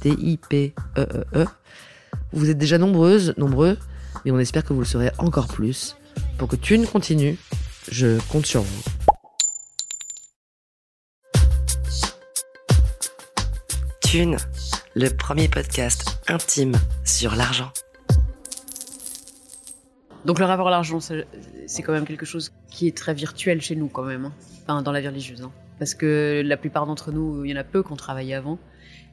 T-I-P-E-E-E. Vous êtes déjà nombreuses, nombreux, mais on espère que vous le serez encore plus. Pour que Thune continue, je compte sur vous. Thune, le premier podcast intime sur l'argent. Donc le rapport à l'argent, c'est c'est quand même quelque chose qui est très virtuel chez nous quand même, hein. enfin dans la vie religieuse. hein. Parce que la plupart d'entre nous, il y en a peu qui ont travaillé avant,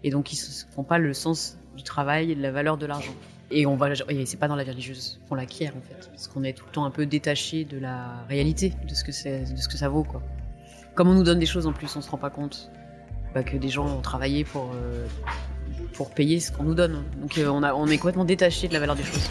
et donc ils ne font pas le sens du travail et de la valeur de l'argent. Et on va, c'est pas dans la religieuse qu'on l'acquiert en fait, parce qu'on est tout le temps un peu détaché de la réalité, de ce que ça vaut quoi. Comme on nous donne des choses en plus, on se rend pas compte bah, que des gens ont travaillé pour euh, pour payer ce qu'on nous donne. Donc euh, on est complètement détaché de la valeur des choses.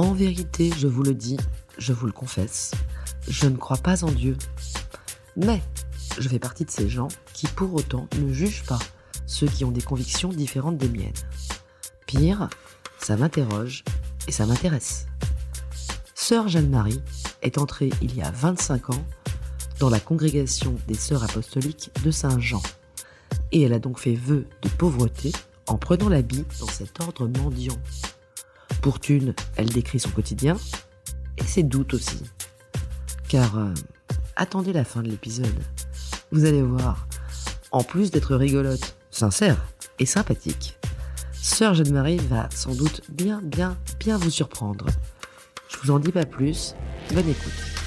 En vérité, je vous le dis, je vous le confesse, je ne crois pas en Dieu. Mais je fais partie de ces gens qui pour autant ne jugent pas ceux qui ont des convictions différentes des miennes. Pire, ça m'interroge et ça m'intéresse. Sœur Jeanne-Marie est entrée il y a 25 ans dans la congrégation des Sœurs apostoliques de Saint-Jean. Et elle a donc fait vœu de pauvreté en prenant l'habit dans cet ordre mendiant. Pour Thune, elle décrit son quotidien et ses doutes aussi. Car euh, attendez la fin de l'épisode. Vous allez voir, en plus d'être rigolote, sincère et sympathique, Sœur Jeanne-Marie va sans doute bien, bien, bien vous surprendre. Je vous en dis pas plus. Bonne écoute.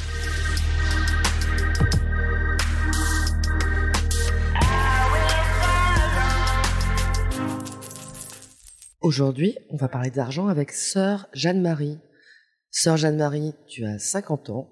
Aujourd'hui, on va parler d'argent avec Sœur Jeanne-Marie. Sœur Jeanne-Marie, tu as 50 ans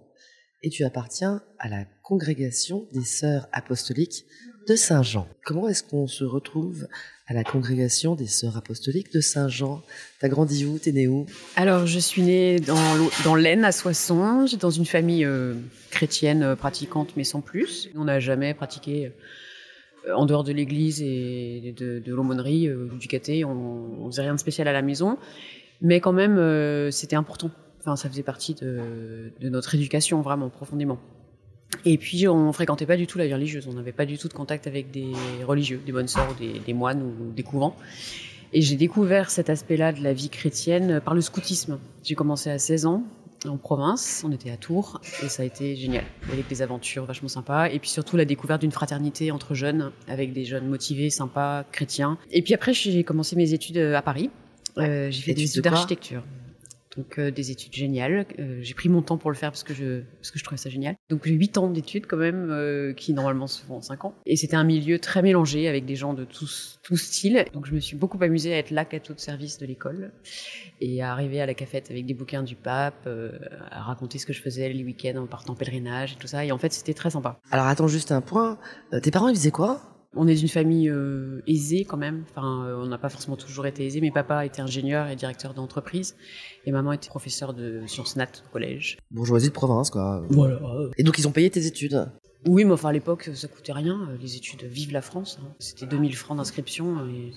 et tu appartiens à la congrégation des Sœurs apostoliques de Saint-Jean. Comment est-ce qu'on se retrouve à la congrégation des Sœurs apostoliques de Saint-Jean? T'as grandi où? T'es né où? Alors, je suis née dans, l'Aisne, à Soissons, dans une famille euh, chrétienne euh, pratiquante, mais sans plus. On n'a jamais pratiqué euh, en dehors de l'église et de, de l'aumônerie, euh, du caté. On, on faisait rien de spécial à la maison. Mais quand même, euh, c'était important. Enfin, ça faisait partie de, notre éducation, vraiment, profondément. Et puis, on fréquentait pas du tout la vie religieuse. On n'avait pas du tout de contact avec des religieux, des bonnes sœurs, des moines ou des couvents. Et j'ai découvert cet aspect-là de la vie chrétienne par le scoutisme. J'ai commencé à 16 ans en province, on était à Tours et ça a été génial, avec des aventures vachement sympas et puis surtout la découverte d'une fraternité entre jeunes, avec des jeunes motivés, sympas, chrétiens. Et puis après j'ai commencé mes études euh, à Paris, Euh, j'ai fait des Études d'architecture. Donc euh, des études géniales. Euh, j'ai pris mon temps pour le faire parce que je parce que je trouvais ça génial. Donc j'ai huit ans d'études quand même euh, qui normalement se font en cinq ans. Et c'était un milieu très mélangé avec des gens de tous tous styles. Donc je me suis beaucoup amusée à être la cateau de service de l'école et à arriver à la cafette avec des bouquins du pape, à raconter ce que je faisais les week-ends en partant en pèlerinage et tout ça. Et en fait c'était très sympa. Alors attends juste un point. Tes parents ils faisaient quoi? On est d'une famille euh, aisée quand même. Enfin, euh, on n'a pas forcément toujours été aisé. Mais papa était ingénieur et directeur d'entreprise, et maman était professeure de sciences nat au collège. Bourgeoisie de province quoi. Voilà. Et donc ils ont payé tes études? Oui, mais enfin à l'époque ça coûtait rien. Les études Vive la France, hein. c'était 2000 francs d'inscription. Et...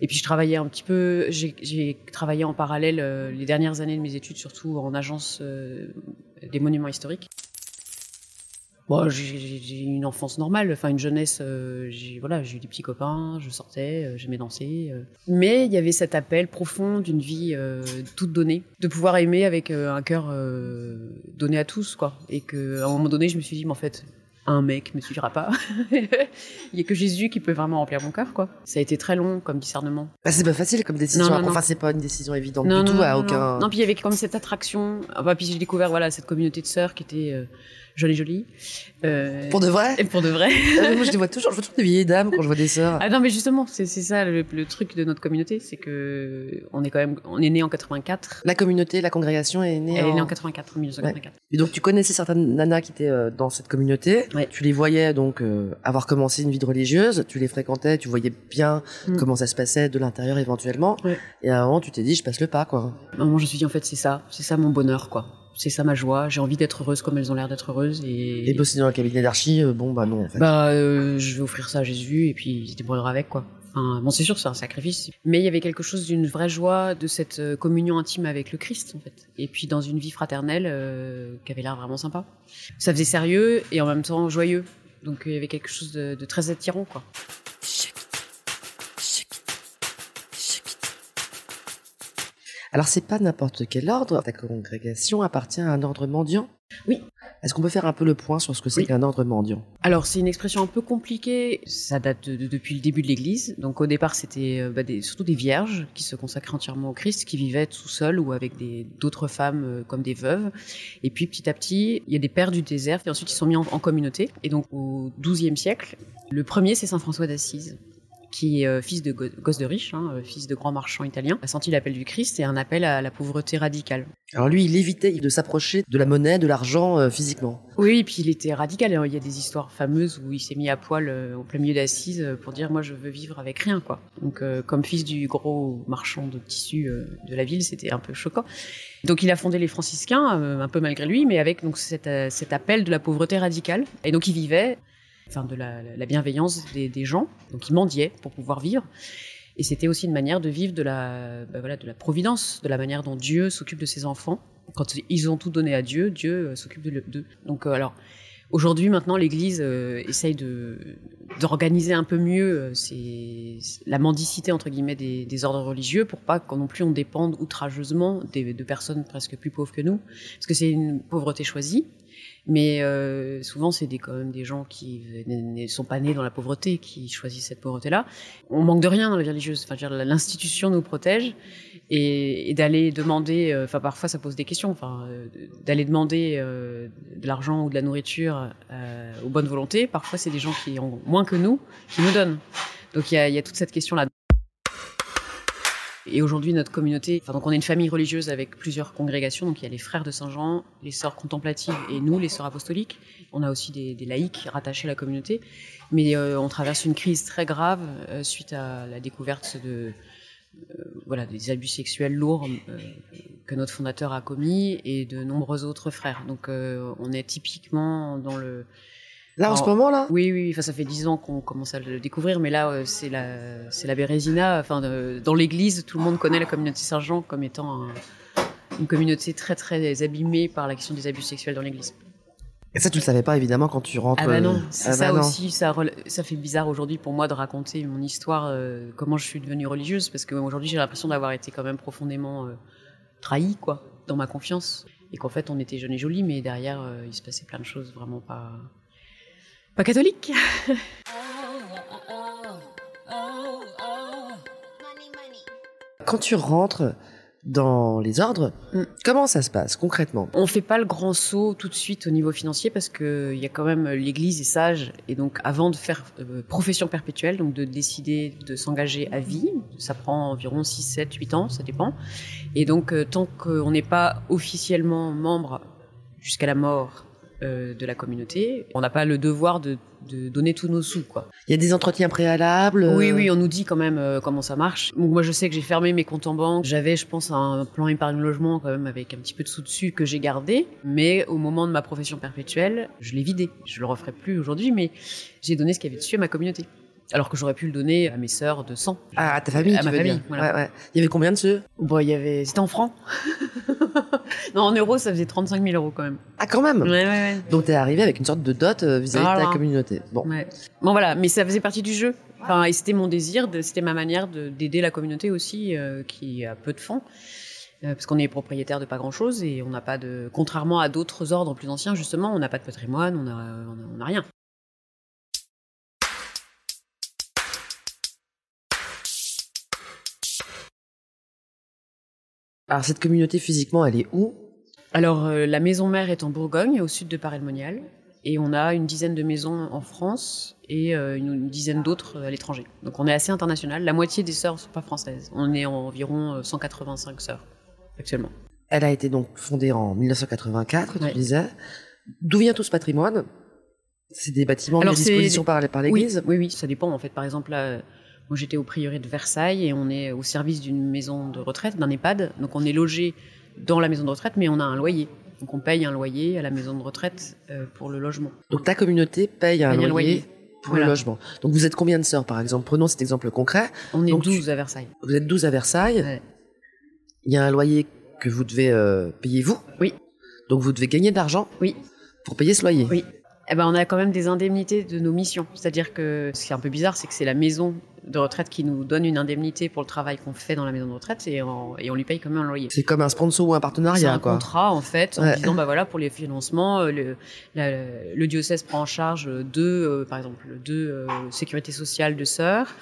et puis je travaillais un petit peu. J'ai j'ai travaillé en parallèle euh, les dernières années de mes études, surtout en agence euh, des monuments historiques. Bon, j'ai une enfance normale, enfin une jeunesse. euh, j'ai voilà, j'ai eu des petits copains, je sortais, euh, j'aimais danser. euh. Mais il y avait cet appel profond d'une vie euh, toute donnée, de pouvoir aimer avec un cœur euh, donné à tous, quoi. Et que à un moment donné, je me suis dit, mais en fait, un mec me suffira pas. il y a que Jésus qui peut vraiment remplir mon cœur, quoi. Ça a été très long comme discernement. Bah, c'est pas facile comme décision. Non, non, enfin, c'est pas une décision évidente non, du tout à aucun. Non, puis il y avait comme cette attraction. Ah bah, puis j'ai découvert voilà cette communauté de sœurs qui était euh, jolie jolie. Euh, Pour de vrai et pour de vrai. Euh, Moi, je les vois toujours. Je vois toujours des vieilles dames quand je vois des sœurs. Ah non, mais justement, c'est ça le, le truc de notre communauté, c'est que on est quand même, on est né en 84. La communauté, la congrégation est née. Elle est en... née en 84, en 1984. Et donc, tu connaissais certaines nanas qui étaient euh, dans cette communauté. Ouais. Tu les voyais donc euh, avoir commencé une vie de religieuse. Tu les fréquentais. Tu voyais bien Mm. comment ça se passait de l'intérieur éventuellement. Ouais. Et à un moment, tu t'es dit, je passe le pas, quoi. À un moment, je me suis dit, en fait, c'est ça, c'est ça mon bonheur, quoi. C'est ça ma joie. J'ai envie d'être heureuse comme elles ont l'air d'être heureuses et. Et bosser dans un cabinet d'archi, euh, bon, bah non, en fait. Bah, euh, je vais offrir ça à Jésus et puis il se débrouillera avec, quoi. Enfin, bon, c'est sûr, c'est un sacrifice. Mais il y avait quelque chose d'une vraie joie de cette euh, communion intime avec le Christ, en fait. Et puis dans une vie fraternelle euh, qui avait l'air vraiment sympa. Ça faisait sérieux et en même temps joyeux. Donc il y avait quelque chose de, de très attirant, quoi. Alors, c'est pas n'importe quel ordre. Ta congrégation appartient à un ordre mendiant Oui. Est-ce qu'on peut faire un peu le point sur ce que c'est Oui. qu'un ordre mendiant? Alors c'est une expression un peu compliquée. Ça date de- de- depuis le début de l'Église. Donc au départ c'était euh, bah, des- surtout des vierges qui se consacraient entièrement au Christ, qui vivaient tout seuls ou avec d'autres femmes euh, comme des veuves. Et puis petit à petit il y a des pères du désert et ensuite ils sont mis en, en communauté. Et donc au XIIe siècle, le premier c'est Saint François d'Assise qui est euh, fils de go- gosse de riche, hein, euh, fils de grand marchand italien, a senti l'appel du Christ et un appel à la pauvreté radicale. Alors, lui, il évitait de s'approcher de la monnaie, de l'argent euh, physiquement. Oui, et puis il était radical. hein. Il y a des histoires fameuses où il s'est mis à poil euh, au plein milieu d'Assise euh, pour dire moi je veux vivre avec rien quoi. Donc euh, comme fils du gros marchand de tissus de la ville, c'était un peu choquant. Donc il a fondé les franciscains un peu malgré lui, mais avec donc cet, cet appel de la pauvreté radicale. Et donc il vivait de la, la bienveillance des, gens. Donc il mendiait pour pouvoir vivre. Et c'était aussi une manière de vivre de la, bah voilà, de la providence, de la manière dont Dieu s'occupe de ses enfants. Quand ils ont tout donné à Dieu, Dieu euh, s'occupe d'eux. Donc euh, alors, aujourd'hui, maintenant, l'Église euh, essaye d'organiser un peu mieux euh, la mendicité entre guillemets des, ordres religieux pour pas qu'on non plus on dépende outrageusement de personnes presque plus pauvres que nous, parce que c'est une pauvreté choisie. Mais euh, souvent, c'est quand même des gens qui ne sont pas nés dans la pauvreté, qui choisissent cette pauvreté-là. On manque de rien dans la vie religieuse. Enfin, l'institution nous protège et, et d'aller demander, euh, enfin parfois ça pose des questions, enfin euh, d'aller demander euh, de l'argent ou de la nourriture euh, aux bonnes volontés. Parfois, c'est des gens qui ont moins que nous qui nous donnent. Donc il y a, y a toute cette question-là. Et aujourd'hui, notre communauté, donc on est une famille religieuse avec plusieurs congrégations. Donc il y a les frères de Saint-Jean, les sœurs contemplatives et nous, les sœurs apostoliques. On a aussi des, laïcs rattachés à la communauté. Mais euh, on traverse une crise très grave euh, suite à la découverte de euh, voilà des abus sexuels lourds que notre fondateur a commis et de nombreux autres frères. Donc on est typiquement dans le Là, en ce moment, là? Oui, oui, enfin, ça fait dix ans qu'on commence à le découvrir, mais là, euh, c'est la, c'est la Bérésina. Enfin, de- dans l'église, tout le monde connaît la communauté Saint-Jean comme étant un- une communauté très, très abîmée par la question des abus sexuels dans l'église. Et ça, tu le savais pas, évidemment, quand tu rentres. Ah bah non, euh, c'est ah ça bah aussi, ça, ça fait bizarre aujourd'hui pour moi de raconter mon histoire, euh, comment je suis devenue religieuse, parce qu'aujourd'hui j'ai l'impression d'avoir été quand même profondément euh, trahie, quoi, dans ma confiance, et qu'en fait on était jeunes et jolis, mais derrière euh, il se passait plein de choses vraiment pas, pas catholiques. Quand tu rentres dans les ordres, Mm. comment ça se passe concrètement? On fait pas le grand saut tout de suite au niveau financier parce que il y a quand même l'Église est sage et donc avant de faire euh, profession perpétuelle, donc de décider de s'engager à vie, ça prend environ 6, 7, 8 ans, ça dépend. Et donc euh, tant qu'on n'est pas officiellement membre jusqu'à la mort euh, de la communauté, on n'a pas le devoir de, de donner tous nos sous, quoi. Il y a des entretiens préalables euh, Oui, oui, on nous dit quand même euh, comment ça marche. Donc, moi, je sais que j'ai fermé mes comptes en banque. J'avais, je pense, un plan épargne logement quand même avec un petit peu de sous dessus que j'ai gardé. Mais au moment de ma profession perpétuelle, je l'ai vidé. Je le referai plus aujourd'hui, mais j'ai donné ce qu'il y avait dessus à ma communauté. Alors que j'aurais pu le donner à mes sœurs de sang. Ah, à ta famille, À tu ma veux famille, dire. voilà. Ouais, ouais. Il y avait combien de ceux? Bon, il y avait. C'était en francs. non, en euros, ça faisait 35 000 euros quand même. Ah, quand même? Ouais, ouais, ouais. Donc t'es arrivé avec une sorte de dot euh, vis-à-vis de ta communauté. Bon. Ouais. Bon voilà, mais ça faisait partie du jeu. Enfin, et c'était mon désir, de- c'était ma manière de- d'aider la communauté aussi, euh, qui a peu de fonds, Euh, parce qu'on est propriétaire de pas grand chose et on n'a pas de, contrairement à d'autres ordres plus anciens justement, on n'a pas de patrimoine, on a, on a, on a rien. Alors cette communauté physiquement, elle est où? Alors euh, la maison mère est en Bourgogne, au sud de Paray-le-Monial, et on a une dizaine de maisons en France et euh, une, une dizaine d'autres euh, à l'étranger. Donc on est assez international. La moitié des sœurs sont pas françaises. On est environ euh, 185 sœurs actuellement. Elle a été donc fondée en 1984, tu Ouais. disais. D'où vient tout ce patrimoine? C'est des bâtiments mis à disposition par, par l'Église? Oui, oui, oui, ça dépend en fait. Par exemple, là, moi j'étais au prieuré de Versailles et on est au service d'une maison de retraite, d'un EHPAD. Donc on est logé dans la maison de retraite, mais on a un loyer. Donc on paye un loyer à la maison de retraite euh, pour le logement. Donc ta communauté paye un Paye loyer, un loyer. pour Voilà. le logement. Donc vous êtes combien de sœurs par exemple? Prenons cet exemple concret. On est Donc, tu- 12 à Versailles. Vous êtes 12 à Versailles. Ouais. Il y a un loyer que vous devez euh, payer vous. Oui. Donc vous devez gagner de l'argent Oui. pour payer ce loyer. Oui. Eh ben, on a quand même des indemnités de nos missions. C'est-à-dire que ce qui est un peu bizarre, c'est que c'est la maison de retraite qui nous donne une indemnité pour le travail qu'on fait dans la maison de retraite et on, et on lui paye quand même un loyer. C'est comme un sponsor ou un C'est partenariat un quoi. contrat en fait, en Ouais. disant bah voilà pour les financements, euh, le, la- le diocèse prend en charge deux, euh, par exemple, deux euh, sécurités sociales de sœurs,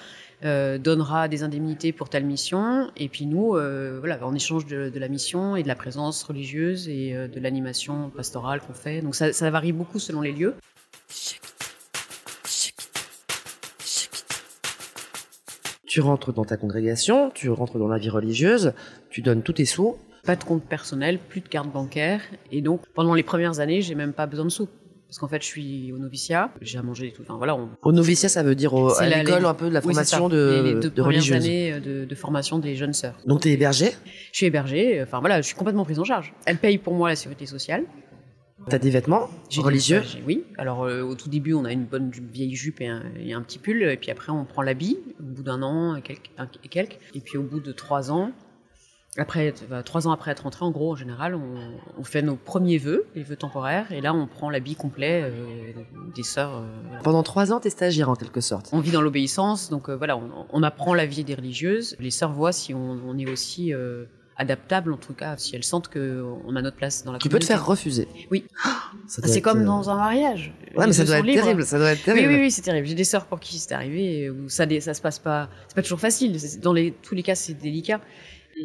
euh, donnera des indemnités pour telle mission, et puis nous, euh, voilà, en échange de, de la mission et de la présence religieuse et euh, de l'animation pastorale qu'on fait. Donc ça, ça varie beaucoup selon les lieux. Tu rentres dans ta congrégation, tu rentres dans la vie religieuse, tu donnes tous tes sous. Pas de compte personnel, plus de carte bancaire, et donc pendant les premières années, j'ai même pas besoin de sous. Parce qu'en fait, je suis au noviciat, j'ai à manger et tout. Enfin voilà, on, Au noviciat, ça veut dire au- C'est à l'école un peu de la formation de, les, les deux de premières religieuse. années euh, de, de formation des jeunes sœurs. Donc t'es hébergé, Je suis hébergée, enfin voilà, je suis complètement prise en charge. Elle paye pour moi la sécurité sociale. T'as des vêtements J'ai religieux. Oui. Alors euh, au tout début, on a une bonne vieille jupe et un, et un petit pull, et puis après on prend l'habit. Au bout d'un an et quelques, et quelques, et puis au bout de trois ans, après bah, trois ans après être rentré, en gros en général, on, on fait nos premiers vœux, les vœux temporaires, et là on prend l'habit complet euh, des sœurs. euh, voilà. Pendant trois ans, t'es stagiaire en quelque sorte. On vit dans l'obéissance, donc voilà, on, on apprend la vie des religieuses. Les sœurs voient si on, on est aussi euh, adaptable, en tout cas, si elles sentent qu'on a notre place dans la Tu peux te communauté. faire refuser. Oui. Doit C'est comme euh, dans un mariage. Ouais, mais ça doit être libres. terrible. Ça doit être Oui, terrible. oui, oui, c'est terrible. J'ai des sœurs pour qui c'est arrivé, euh, où ça, ça se passe pas. C'est pas toujours facile. Dans les, tous les cas, c'est délicat.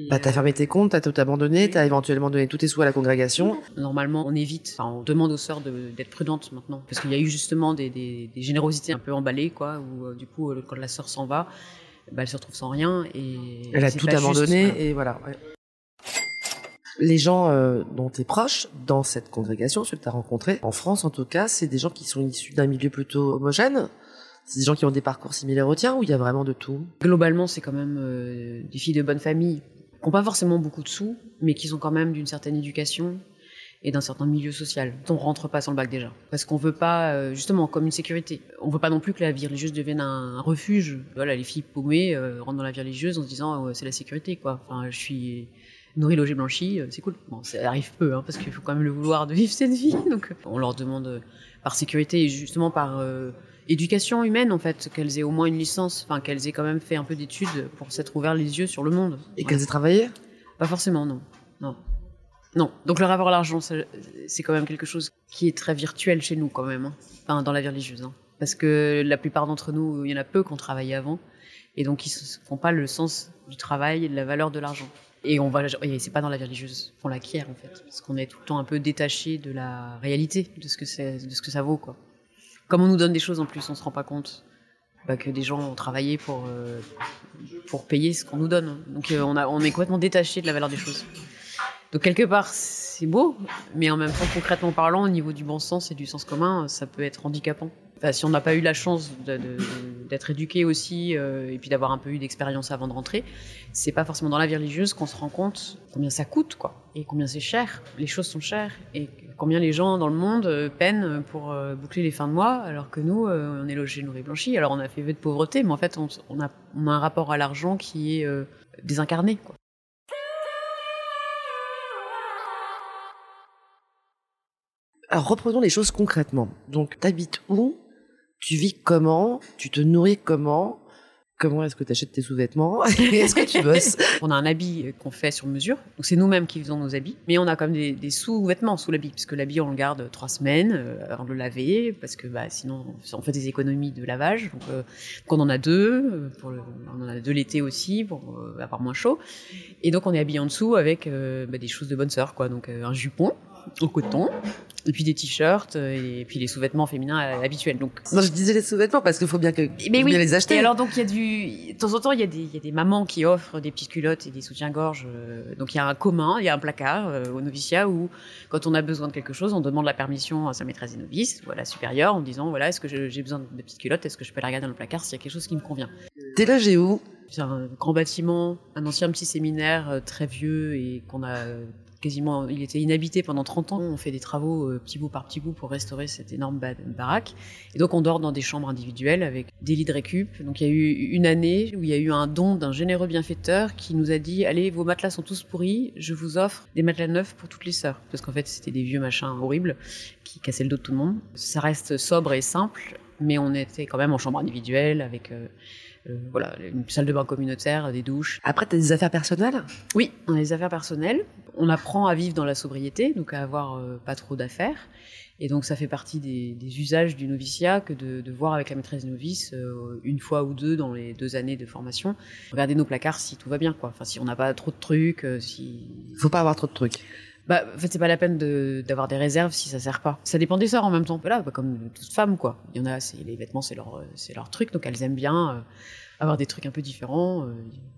Bah, t'as fermé tes comptes, t'as tout abandonné, Oui. t'as éventuellement donné tous tes sous à la congrégation. Normalement, on évite. Enfin, on demande aux sœurs d'être prudentes maintenant, parce qu'il y a eu justement des, des- des générosités un peu emballées, quoi. Où euh, du coup, euh, quand la sœur s'en va, bah, elle se retrouve sans rien et Elle a tout juste, abandonné voilà. et voilà. ouais. Les gens euh, dont t'es proche dans cette congrégation, ceux que t'as rencontrés, en France en tout cas, c'est des gens qui sont issus d'un milieu plutôt homogène. C'est des gens qui ont des parcours similaires au tien ou il y a vraiment de tout? Globalement, c'est quand même euh, des filles de bonne famille qui n'ont pas forcément beaucoup de sous, mais qui sont quand même d'une certaine éducation et d'un certain milieu social. On rentre pas sans le bac déjà, parce qu'on veut pas, euh, justement, comme une sécurité. On veut pas non plus que la vie religieuse devienne un, refuge. Voilà, les filles paumées rentrent dans la vie religieuse en se disant c'est la sécurité, quoi. Enfin, je suis nourrie, logée, blanchie, euh, c'est cool. Bon, ça arrive peu, hein, parce qu'il faut quand même le vouloir de vivre cette vie. Donc, euh, on leur demande euh, par sécurité et justement par euh, éducation humaine en fait, qu'elles aient au moins une licence, enfin qu'elles aient quand même fait un peu d'études pour s'être ouvert les yeux sur le monde. Et Voilà. qu'elles aient travaillé? Pas forcément, non. Non. Non. Donc le rapport à l'argent, c'est quand même quelque chose qui est très virtuel chez nous quand même, hein. enfin dans la vie religieuse. hein. Parce que la plupart d'entre nous, il y en a peu qui ont travaillé avant, et donc ils ne font pas le sens du travail et de la valeur de l'argent. Et on va, c'est pas dans la religieuse qu'on l'acquiert en fait, parce qu'on est tout le temps un peu détaché de la réalité, de ce que de ce que ça vaut quoi. Comme on nous donne des choses en plus, on se rend pas compte bah, que des gens ont travaillé pour euh, pour payer ce qu'on nous donne. Donc euh, on est complètement détaché de la valeur des choses. Donc quelque part, c'est beau, mais en même temps, concrètement parlant, au niveau du bon sens et du sens commun, ça peut être handicapant. Si on n'a pas eu la chance de- d'être éduqué aussi, euh, et puis d'avoir un peu eu d'expérience avant de rentrer, c'est pas forcément dans la vie religieuse qu'on se rend compte combien ça coûte, quoi, et combien c'est cher. Les choses sont chères, et combien les gens dans le monde euh, peinent pour euh, boucler les fins de mois, alors que nous, on est logés, nourris, blanchis. Alors on a fait vœu de pauvreté, mais en fait, on, a, on a un rapport à l'argent qui est désincarné. Alors reprenons les choses concrètement. Donc t'habites où? Tu vis comment? Tu te nourris comment? Comment est-ce que tu achètes tes sous-vêtements? Et Est-ce que tu bosses? On a un habit euh, qu'on fait sur mesure, donc c'est nous-mêmes qui faisons nos habits, mais on a quand même des, des sous-vêtements sous l'habit, parce que l'habit on le garde trois semaines euh, avant de le laver, parce que bah, sinon on fait des économies de lavage. Donc euh, qu'on en a deux, pour le- on en a deux l'été aussi pour euh, avoir moins chaud, et donc on est habillé en dessous avec euh, bah, des choses de bonne sœur, quoi, donc un jupon en coton, et puis des t-shirts, euh, et puis les sous-vêtements féminins euh, habituels. Donc Non, je disais les sous-vêtements parce qu'il faut bien que mais faut oui. bien les acheter. Et alors donc il y a du de temps en temps il y a des il y a des mamans qui offrent des petites culottes et des soutiens-gorge. euh, donc il y a un commun, il y a un placard euh, au noviciat où quand on a besoin de quelque chose, on demande la permission à sa maîtresse des novices ou à la supérieure en disant voilà est-ce que j'ai besoin de petites culottes, est-ce que je peux les regarder dans le placard s'il y a quelque chose qui me convient? T'es logé où C'est un grand bâtiment, un ancien petit séminaire très vieux et qu'on a quasiment, il était inhabité pendant 30 ans. On fait des travaux euh, petit bout par petit bout pour restaurer cette énorme ba- baraque. Et donc on dort dans des chambres individuelles avec des lits de récup. Donc il y a eu une année où il y a eu un don d'un généreux bienfaiteur qui nous a dit allez vos matelas sont tous pourris, je vous offre des matelas neufs pour toutes les sœurs. Parce qu'en fait c'était des vieux machins horribles qui cassaient le dos de tout le monde. Ça reste sobre et simple, mais on était quand même en chambre individuelle avec euh, voilà, une salle de bain communautaire, des douches. Après, t'as des affaires personnelles? Oui, on a les affaires personnelles. On apprend à vivre dans la sobriété, donc à avoir euh, pas trop d'affaires. Et donc ça fait partie des, des usages du noviciat que de, de voir avec la maîtresse des novices euh, une fois ou deux dans les deux années de formation, regarder nos placards si tout va bien, quoi. Enfin, si on n'a pas trop de trucs, euh, si Faut pas avoir trop de trucs. Bah, en fait, c'est pas la peine de- d'avoir des réserves si ça sert pas. Ça dépend des sœurs en même temps. Voilà, bah, comme toute femme, quoi. Il y en a, c'est les vêtements, c'est leur, euh, c'est leur truc, donc elles aiment bien euh, avoir des trucs un peu différents. euh.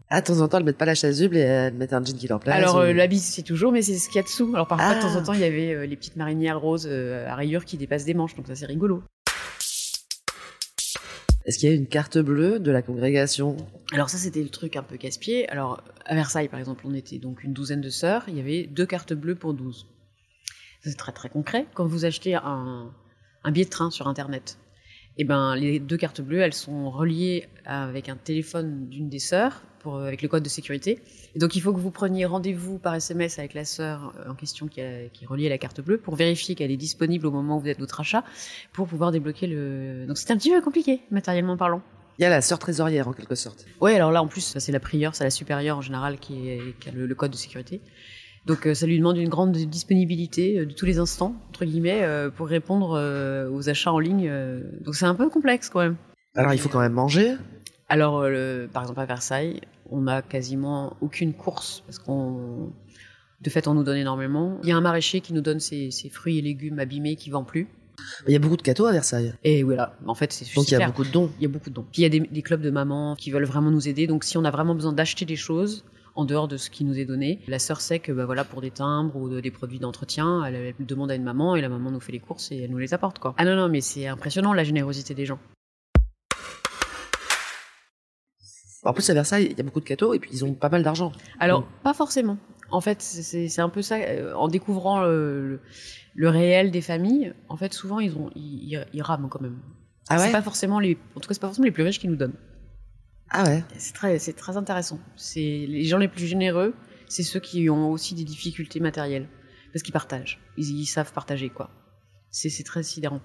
Ah, de temps en temps, elles mettent pas la chasuble et elles mettent un jean qui leur plaît. Alors, ou- euh, l'habit, c'est toujours, mais c'est ce qu'il y a dessous. Alors, parfois, de Ah. temps en temps, il y avait euh, les petites marinières roses euh, à rayures qui dépassent des manches, donc ça, c'est rigolo. Est-ce qu'il y a une carte bleue de la congrégation? Alors, ça, c'était le truc un peu casse-pied. Alors, à Versailles, par exemple, on était donc une douzaine de sœurs. Il y avait deux cartes bleues pour 12. Ça, C'est très, très concret. Quand vous achetez un, un billet de train sur Internet, eh ben, les deux cartes bleues, elles sont reliées avec un téléphone d'une des sœurs, pour, avec le code de sécurité. Et donc, il faut que vous preniez rendez-vous par SMS avec la sœur euh, en question qui, a- qui est reliée à la carte bleue pour vérifier qu'elle est disponible au moment où vous êtes votre achat pour pouvoir débloquer le. Donc, c'était un petit peu compliqué, matériellement parlant. Il y a la sœur trésorière en quelque sorte. Ouais, alors là, en plus, c'est la prieure, c'est la supérieure en général qui, est- qui a le, le code de sécurité. Donc, euh, ça lui demande une grande disponibilité euh, de tous les instants, entre guillemets, euh, pour répondre euh, aux achats en ligne. euh. Donc, c'est un peu complexe quand même. Alors il faut quand même manger. Alors, euh, le- par exemple, à Versailles, on n'a quasiment aucune course parce qu'on. De fait, on nous donne énormément. Il y a un maraîcher qui nous donne ses, ses fruits et légumes abîmés qui vend plus. Il y a beaucoup de cadeaux à Versailles. Et voilà, en fait, c'est Donc il y a beaucoup de dons. Il y a beaucoup de dons. Puis il y a des, des clubs de mamans qui veulent vraiment nous aider. Donc si on a vraiment besoin d'acheter des choses en dehors de ce qui nous est donné, la sœur sait que bah, voilà, pour des timbres ou de- des produits d'entretien, elle, elle demande à une maman et la maman nous fait les courses et elle nous les apporte. Quoi. Ah non, non, mais c'est impressionnant la générosité des gens. En plus à Versailles, il y a beaucoup de cadeaux et puis ils ont pas mal d'argent. Alors, pas forcément. En fait, c'est- un peu ça. euh, En découvrant le, le- le réel des familles, en fait, souvent, ils, ont, ils, ils- ils rament quand même. Ah ouais? Pas forcément les, en tout cas, c'est pas forcément les plus riches qui nous donnent. Ah ouais? C'est très, très intéressant. Les gens les plus généreux, c'est ceux qui ont aussi des difficultés matérielles, parce qu'ils partagent. Ils, ils savent partager quoi. C'est très sidérant.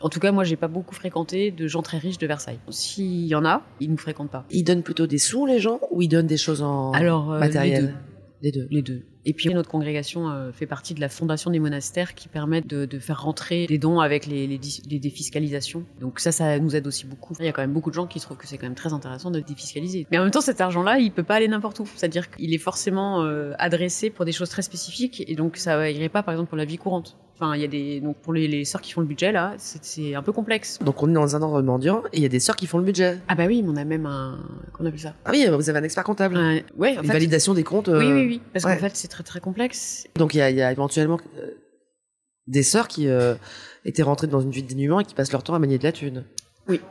En tout cas, moi, j'ai pas beaucoup fréquenté de gens très riches de Versailles. S'il y en a, ils nous fréquentent pas. Ils donnent plutôt des sous les gens ou ils donnent des choses en Alors, euh, matériel? les deux. Les deux. Et puis notre congrégation euh, fait partie de la fondation des monastères qui permettent de, de faire rentrer des dons avec les, les, les défiscalisations. Donc ça, ça nous aide aussi beaucoup. Il y a quand même beaucoup de gens qui trouvent que c'est quand même très intéressant de défiscaliser. Mais en même temps, cet argent-là, il peut pas aller n'importe où. C'est-à-dire qu'il est forcément euh, adressé pour des choses très spécifiques et donc ça irait pas, par exemple, pour la vie courante. Enfin, il y a des donc pour les, les sœurs qui font le budget là, c'est- un peu complexe. Donc on est dans un ordre mendiant et il y a des sœurs qui font le budget. Ah bah oui, mais on a même un qu'on appelle ça? Ah oui, vous avez un expert comptable. Un- ouais, en Une fait. validation des comptes. euh, Oui, oui, oui. Parce ouais. qu'en fait, c'est très très complexe. Donc il y a, il y a éventuellement euh, des sœurs qui euh, étaient rentrées dans une vie de dénuement et qui passent leur temps à manier de la thune. Oui.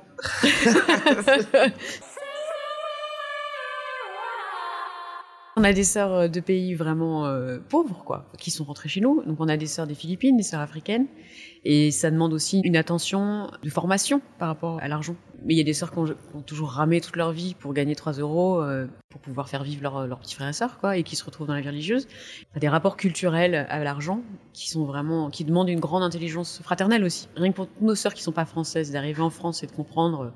On a des sœurs euh, de pays vraiment euh, pauvres, quoi, qui sont rentrées chez nous. Donc on a des sœurs des Philippines, des sœurs africaines, et ça demande aussi une attention de formation par rapport à l'argent. Mais il y a des sœurs qui ont, toujours ramé toute leur vie pour gagner 3 euros, euh, pour pouvoir faire vivre leurs leurs petits frères et sœurs, quoi, et qui se retrouvent dans la vie religieuse. Des rapports culturels à l'argent qui sont vraiment, qui demandent une grande intelligence fraternelle aussi. Rien que pour nos sœurs qui sont pas françaises, d'arriver en France et de comprendre euh,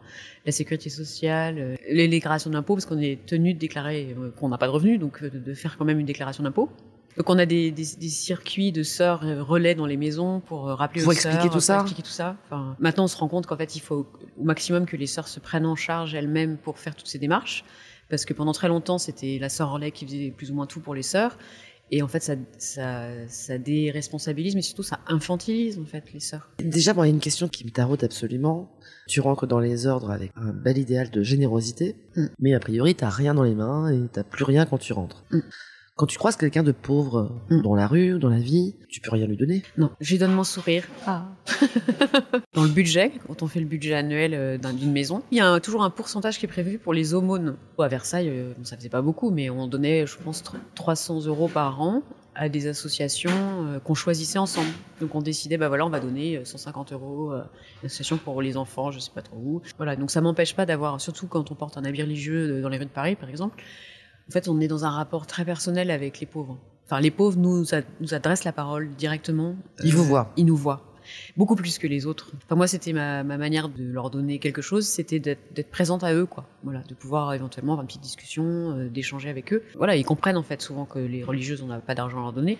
la sécurité sociale, euh, les déclarations d'impôts, parce qu'on est tenu de déclarer euh, qu'on n'a pas de revenus, donc de, faire quand même une déclaration d'impôt. Donc on a des, des, des circuits de sœurs euh, relais dans les maisons pour euh, rappeler Pour aux expliquer sœurs, tout pour ça. expliquer tout ça. Enfin, maintenant on se rend compte qu'en fait il faut au maximum que les sœurs se prennent en charge elles-mêmes pour faire toutes ces démarches, parce que pendant très longtemps c'était la sœur relais qui faisait plus ou moins tout pour les sœurs. Et en fait, ça, ça, ça déresponsabilise, mais surtout ça infantilise en fait les sœurs. Déjà, moi, il y a une question qui me taraude absolument. Tu rentres dans les ordres avec un bel idéal de générosité, Mm. mais a priori, t'as rien dans les mains et t'as plus rien quand tu rentres. Mm. Quand tu croises quelqu'un de pauvre Mm. dans la rue, dans la vie, tu peux rien lui donner. Non, je lui donne mon sourire. Dans le budget, quand on fait le budget annuel euh, d'un- d'une maison, il y a un- toujours un pourcentage qui est prévu pour les aumônes. À Versailles, euh, ça faisait pas beaucoup, mais on donnait, je pense, tr- 300 euros par an à des associations euh, qu'on choisissait ensemble. Donc on décidait, bah voilà, on va donner euh, 150 euros à une association pour les enfants, je sais pas trop où. Voilà, donc ça m'empêche pas d'avoir, surtout quand on porte un habit religieux dans les rues de Paris, par exemple. En fait, on est dans un rapport très personnel avec les pauvres. Enfin, les pauvres nous, ad- nous adressent la parole directement. Ils vous voient. Ils nous voient. Beaucoup plus que les autres. Enfin, moi, c'était ma, ma manière de leur donner quelque chose, c'était d'être présente à eux, quoi. Voilà, de pouvoir éventuellement avoir une petite discussion, euh, d'échanger avec eux. Voilà, ils comprennent en fait souvent que les religieuses, on n'a pas d'argent à leur donner,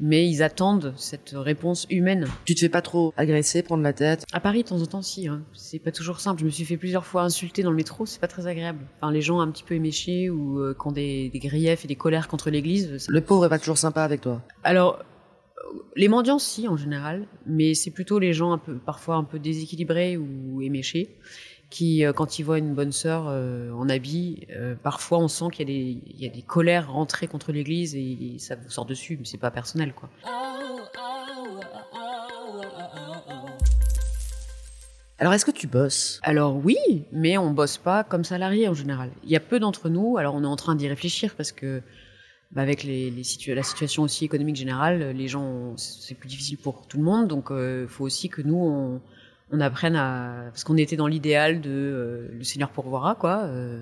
mais ils attendent cette réponse humaine. Tu te fais pas trop agresser, prendre la tête? À Paris, de temps en temps, si. Hein. C'est pas toujours simple. Je me suis fait plusieurs fois insulter dans le métro. C'est pas très agréable. Enfin, les gens un petit peu éméchés ou euh, qui ont des, des griefs et des colères contre l'Église. Le pauvre est pas toujours sympa avec toi? Alors, les mendiants, si, en général, mais c'est plutôt les gens un peu, parfois un peu déséquilibrés ou éméchés, qui, euh, quand ils voient une bonne sœur euh, en habit, euh, parfois on sent qu'il y, a des- il y a des colères rentrées contre l'Église et, ça vous sort dessus, mais c'est pas personnel, quoi. Alors, est-ce que tu bosses? Alors oui, mais on bosse pas comme salarié en général. Il y a peu d'entre nous, alors on est en train d'y réfléchir parce que bah, avec les, les situa- la situation aussi économique générale, les gens, c'est plus difficile pour tout le monde, donc il faut aussi que nous, on, on apprenne à... Parce qu'on était dans l'idéal de euh, le Seigneur pourvoira, quoi. euh,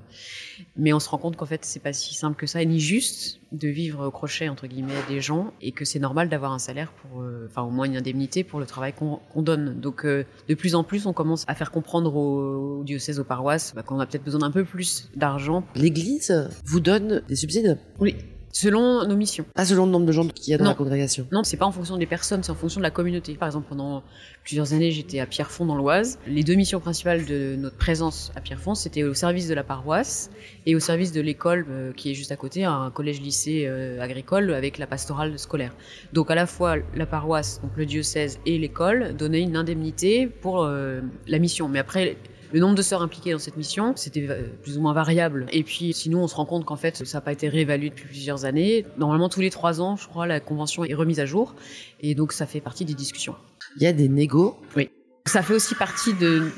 mais on se rend compte qu'en fait, c'est pas si simple que ça, et ni juste de vivre au crochet, entre guillemets, des gens, et que c'est normal d'avoir un salaire pour... euh, Enfin, au moins une indemnité pour le travail qu'on qu'on donne. Donc, euh, de plus en plus, on commence à faire comprendre aux, aux diocèses, aux paroisses, bah, qu'on a peut-être besoin d'un peu plus d'argent. L'Église vous donne des subsides? Oui. Selon nos missions. Pas selon le nombre de gens qu'il y a dans Non. la congrégation. Non, c'est pas en fonction des personnes, c'est en fonction de la communauté. Par exemple, pendant plusieurs années, j'étais à Pierrefonds dans l'Oise. Les deux missions principales de notre présence à Pierrefonds, c'était au service de la paroisse et au service de l'école euh, qui est juste à côté, un collège-lycée euh, agricole avec la pastorale scolaire. Donc à la fois la paroisse, donc le diocèse et l'école donnaient une indemnité pour euh, la mission. Mais après, le nombre de sœurs impliquées dans cette mission, c'était euh, plus ou moins variable. Et puis, sinon, on se rend compte qu'en fait, ça n'a pas été réévalué depuis plusieurs années. Normalement, tous les trois ans, je crois, la convention est remise à jour. Et donc, ça fait partie des discussions. Il y a des négos? Ça fait aussi partie de,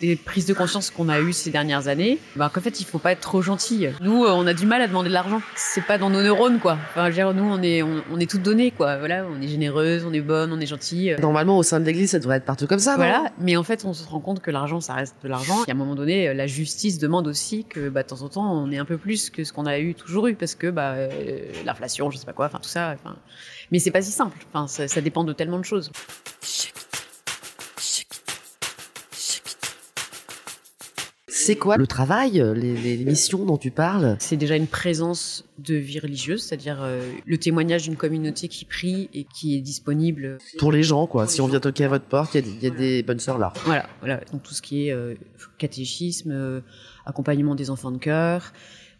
des prises de conscience qu'on a eues ces dernières années. Bah, qu'en fait, il faut pas être trop gentil. Nous, euh, on a du mal à demander de l'argent. C'est pas dans nos neurones, quoi. Enfin, je veux dire, nous, on est, on, on est toutes données, quoi. Voilà, on est généreuse, on est bonne, on est gentille. Normalement, au sein de l'Église, ça devrait être partout comme ça, non Voilà, mais en fait, on se rend compte que l'argent, ça reste de l'argent. Et à un moment donné, la justice demande aussi que, bah, de temps en temps, on ait un peu plus que ce qu'on a eu toujours eu, parce que, bah, euh, l'inflation, je sais pas quoi, enfin tout ça. Enfin, mais c'est pas si simple. Enfin, ça, ça dépend de tellement de choses. C'est quoi le travail, les, les- missions dont tu parles? C'est déjà une présence de vie religieuse, c'est-à-dire euh, le témoignage d'une communauté qui prie et qui est disponible. Pour les gens, quoi. Pour Si on gens. vient toquer à votre porte, il y a y, a des bonnes sœurs là. Voilà, voilà. Donc tout ce qui est euh, catéchisme, euh, accompagnement des enfants de cœur.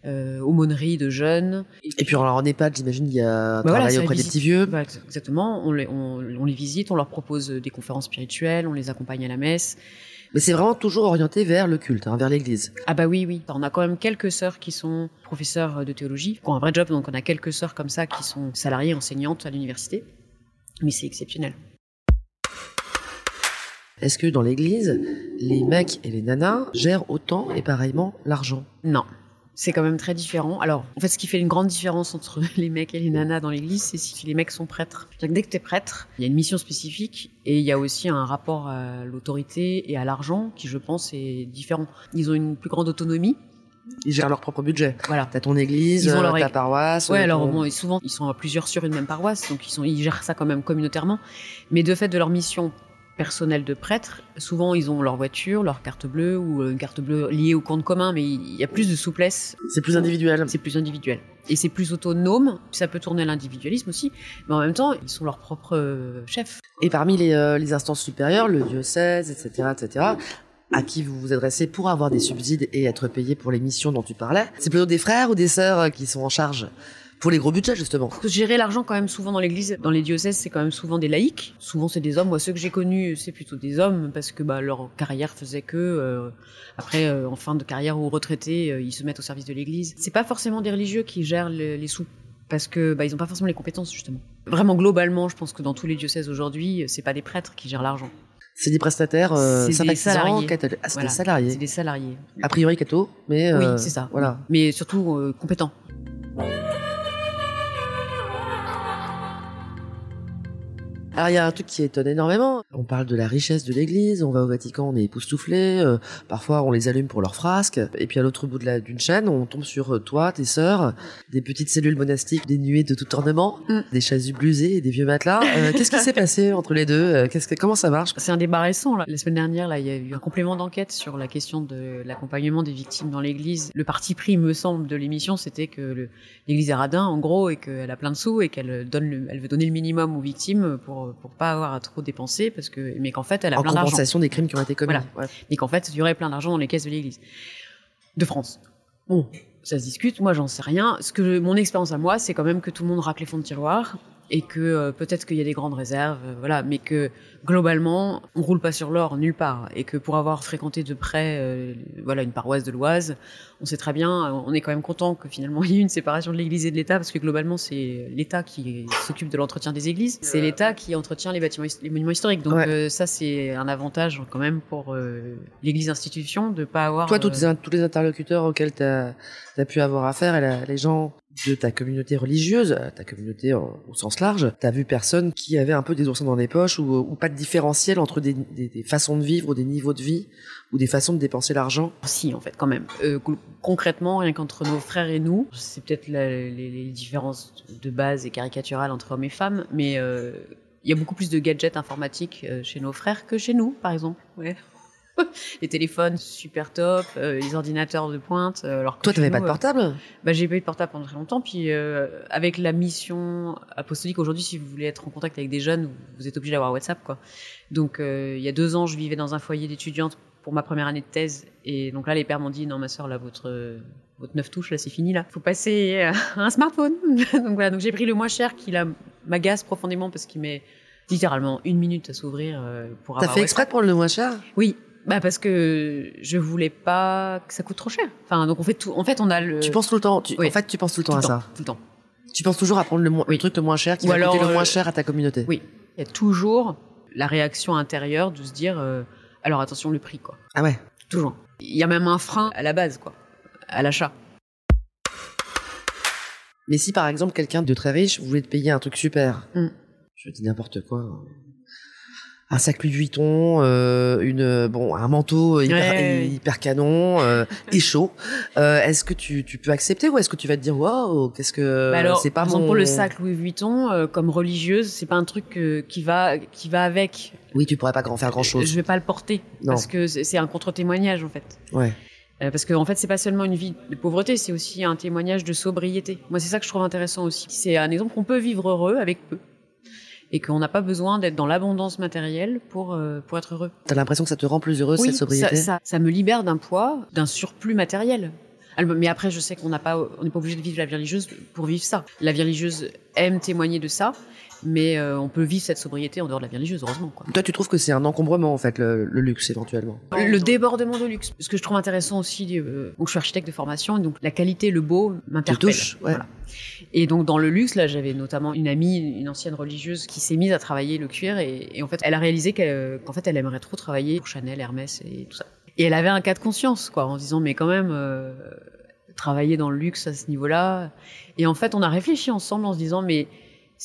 euh, aumônerie de jeunes. Et puis alors en EHPAD, j'imagine, il y a Bah voilà, travail ça auprès des petits vieux. Bah, exactement, on les, on, on les visite, on leur propose des conférences spirituelles, on les accompagne à la messe. Mais c'est vraiment toujours orienté vers le culte, hein, vers l'église. Ah bah oui, oui. On a quand même quelques sœurs qui sont professeurs de théologie, qui ont un vrai job, donc on a quelques sœurs comme ça qui sont salariées, enseignantes à l'université. Mais c'est exceptionnel. Est-ce que dans l'église, les mecs et les nanas gèrent autant et pareillement l'argent? Non. C'est quand même très différent. Alors, en fait, ce qui fait une grande différence entre les mecs et les nanas dans l'église, c'est si les mecs sont prêtres. Que dès que t'es prêtre, il y a une mission spécifique et il y a aussi un rapport à l'autorité et à l'argent qui, je pense, est différent. Ils ont une plus grande autonomie. Ils gèrent leur propre budget. Voilà. T'as ton église, Ils ont euh, leur ta paroisse. Ouais, euh, alors ton- bon, souvent ils sont à plusieurs sur une même paroisse, donc ils sont ils gèrent ça quand même communautairement. Mais de fait de leur mission personnelle de prêtre, souvent ils ont leur voiture, leur carte bleue ou une carte bleue liée au compte commun, mais il y a plus de souplesse, C'est plus individuel. c'est plus individuel et c'est plus autonome. Ça peut tourner à l'individualisme aussi, mais en même temps ils sont leurs propres euh, chefs. Et parmi les, euh, les instances supérieures, le diocèse, etc., etc., à qui vous vous adressez pour avoir des subsides et être payé pour les missions dont tu parlais, c'est plutôt des frères ou des sœurs euh, qui sont en charge? Pour les gros budgets, justement. Gérer l'argent quand même souvent dans l'église, dans les diocèses, c'est quand même souvent des laïcs. Souvent c'est des hommes. Moi ceux que j'ai connus, c'est plutôt des hommes parce que bah, leur carrière faisait que euh, après euh, en fin de carrière ou retraités, euh, ils se mettent au service de l'église. C'est pas forcément des religieux qui gèrent le- les sous parce que bah, ils ont pas forcément les compétences justement. Vraiment globalement, je pense que dans tous les diocèses aujourd'hui, c'est pas des prêtres qui gèrent l'argent. C'est des prestataires euh, C'est des sympathisants, salariés. catholiques. Ah, c'est Voilà. des salariés. C'est des salariés. A priori catho, mais... Oui, c'est ça. Voilà. Mais surtout euh, compétents. Alors il y a un truc qui étonne énormément. On parle de la richesse de l'Église, on va au Vatican, on est époustouflé, euh, parfois on les allume pour leurs frasques, et puis à l'autre bout de la- d'une chaîne, on tombe sur euh, toi, tes sœurs, des petites cellules monastiques dénuées de tout ornement, Mm. des chasubles usées et des vieux matelas. Euh, Qu'est-ce qui s'est passé entre les deux? Euh, Qu'est-ce que, Comment ça marche? C'est un débat récent. Là. La semaine dernière, là, il y a eu un complément d'enquête sur la question de l'accompagnement des victimes dans l'Église. Le parti pris, me semble, de l'émission, c'était que l'Église est radin, en gros, et qu'elle a plein de sous et qu'elle donne, le- elle veut donner le minimum aux victimes pour pour pas avoir à trop dépenser, parce que mais qu'en fait, elle a En plein d'argent. compensation des crimes qui ont été commis. Voilà. Et qu'en fait, il y aurait plein d'argent dans les caisses de l'Église de France. Bon, ça se discute. Moi, j'en sais rien. Ce que mon expérience à moi, c'est quand même que tout le monde racle les fonds de tiroir et que euh, peut-être qu'il y a des grandes réserves, euh, voilà, mais que globalement, on roule pas sur l'or nulle part et que pour avoir fréquenté de près, euh, voilà, une paroisse de l'Oise, on sait très bien, on est quand même content que finalement il y ait une séparation de l'Église et de l'État parce que globalement, c'est l'État qui s'occupe de l'entretien des églises, c'est l'État qui entretient les bâtiments, les monuments historiques. Donc Ouais. euh, ça, c'est un avantage quand même pour euh, l'Église institution de pas avoir. Toi, tous les, tous les interlocuteurs auxquels tu as, pu avoir affaire, et la- les gens de ta communauté religieuse, euh, ta communauté en- au sens large, t'as vu personne qui avait un peu des oursins dans les poches ou, ou pas de différentiel entre des, des- des façons de vivre ou des niveaux de vie ou des façons de dépenser l'argent? Si, en fait, quand même. Euh, concrètement, rien qu'entre nos frères et nous, c'est peut-être les, les différences de base et caricaturales entre hommes et femmes, mais euh, il y a beaucoup plus de gadgets informatiques chez nos frères que chez nous, par exemple. Ouais. les téléphones super top, euh, les ordinateurs de pointe. euh, alors que Toi, t'avais pas de euh, portable? bah, j'ai pas eu de portable pendant très longtemps. Puis euh, avec la mission apostolique aujourd'hui, si vous voulez être en contact avec des jeunes, vous êtes obligé d'avoir WhatsApp, quoi. Donc euh, il y a deux ans, je vivais dans un foyer d'étudiantes pour ma première année de thèse, et donc là les pères m'ont dit non ma soeur là votre euh, votre neuf touches là c'est fini là, faut passer à un smartphone. donc voilà, donc j'ai pris le moins cher qui là m'agace profondément parce qu'il met littéralement une minute à s'ouvrir euh, pour T'as avoir fait WhatsApp. exprès prendre le moins cher? Oui. Bah parce que je voulais pas que ça coûte trop cher. Enfin donc on fait tout. En fait on a le. Tu penses tout le temps tu- oui. En fait, tu penses tout le temps tout à temps, ça. tout le temps. Tu penses toujours à prendre le, mo- le Oui. truc le moins cher qui Ou va alors, coûter le moins euh, cher à ta communauté. Oui, il y a toujours la réaction intérieure de se dire euh, alors attention le prix quoi. Ah ouais. Toujours. Il y a même un frein à la base quoi, à l'achat. Mais si par exemple quelqu'un de très riche voulait te payer un truc super, Mm. je dis n'importe quoi, un sac Louis Vuitton, euh, une bon un manteau hyper, Ouais, ouais. hyper canon euh, et chaud, euh, est-ce que tu, tu peux accepter ou est-ce que tu vas te dire waouh qu'est-ce que Bah alors, c'est pas par exemple, mon pour le sac Louis Vuitton, euh, comme religieuse, c'est pas un truc euh, qui va qui va avec. Oui, tu pourrais pas grand faire grand chose. Je vais pas le porter Non. parce que c'est un contre-témoignage en fait. Ouais. Euh, parce qu'en en fait, c'est pas seulement une vie de pauvreté, c'est aussi un témoignage de sobriété. Moi, c'est ça que je trouve intéressant aussi. C'est un exemple qu'on peut vivre heureux avec peu. Et qu'on n'a pas besoin d'être dans l'abondance matérielle pour, euh, pour être heureux. T'as l'impression que ça te rend plus heureux Oui, cette sobriété ça, ça, ça me libère d'un poids, d'un surplus matériel. Mais après, je sais qu'on n'a pas, on n'est pas obligé de vivre la vie religieuse pour vivre ça. La vie religieuse aime témoigner de ça, mais euh, on peut vivre cette sobriété en dehors de la vie religieuse, heureusement. Quoi. Toi, tu trouves que c'est un encombrement, en fait, le, luxe, éventuellement Le débordement de luxe. Ce que je trouve intéressant aussi, euh, donc je suis architecte de formation, donc la qualité, le beau m'interpelle. touche, ouais. Et donc, dans le luxe, là, j'avais notamment une amie, une ancienne religieuse, qui s'est mise à travailler le cuir, et, en fait, elle a réalisé qu'en fait, elle aimerait trop travailler pour Chanel, Hermès et tout ça. Et elle avait un cas de conscience, quoi, en disant, mais quand même, euh, travailler dans le luxe à ce niveau-là. Et en fait, on a réfléchi ensemble en se disant, mais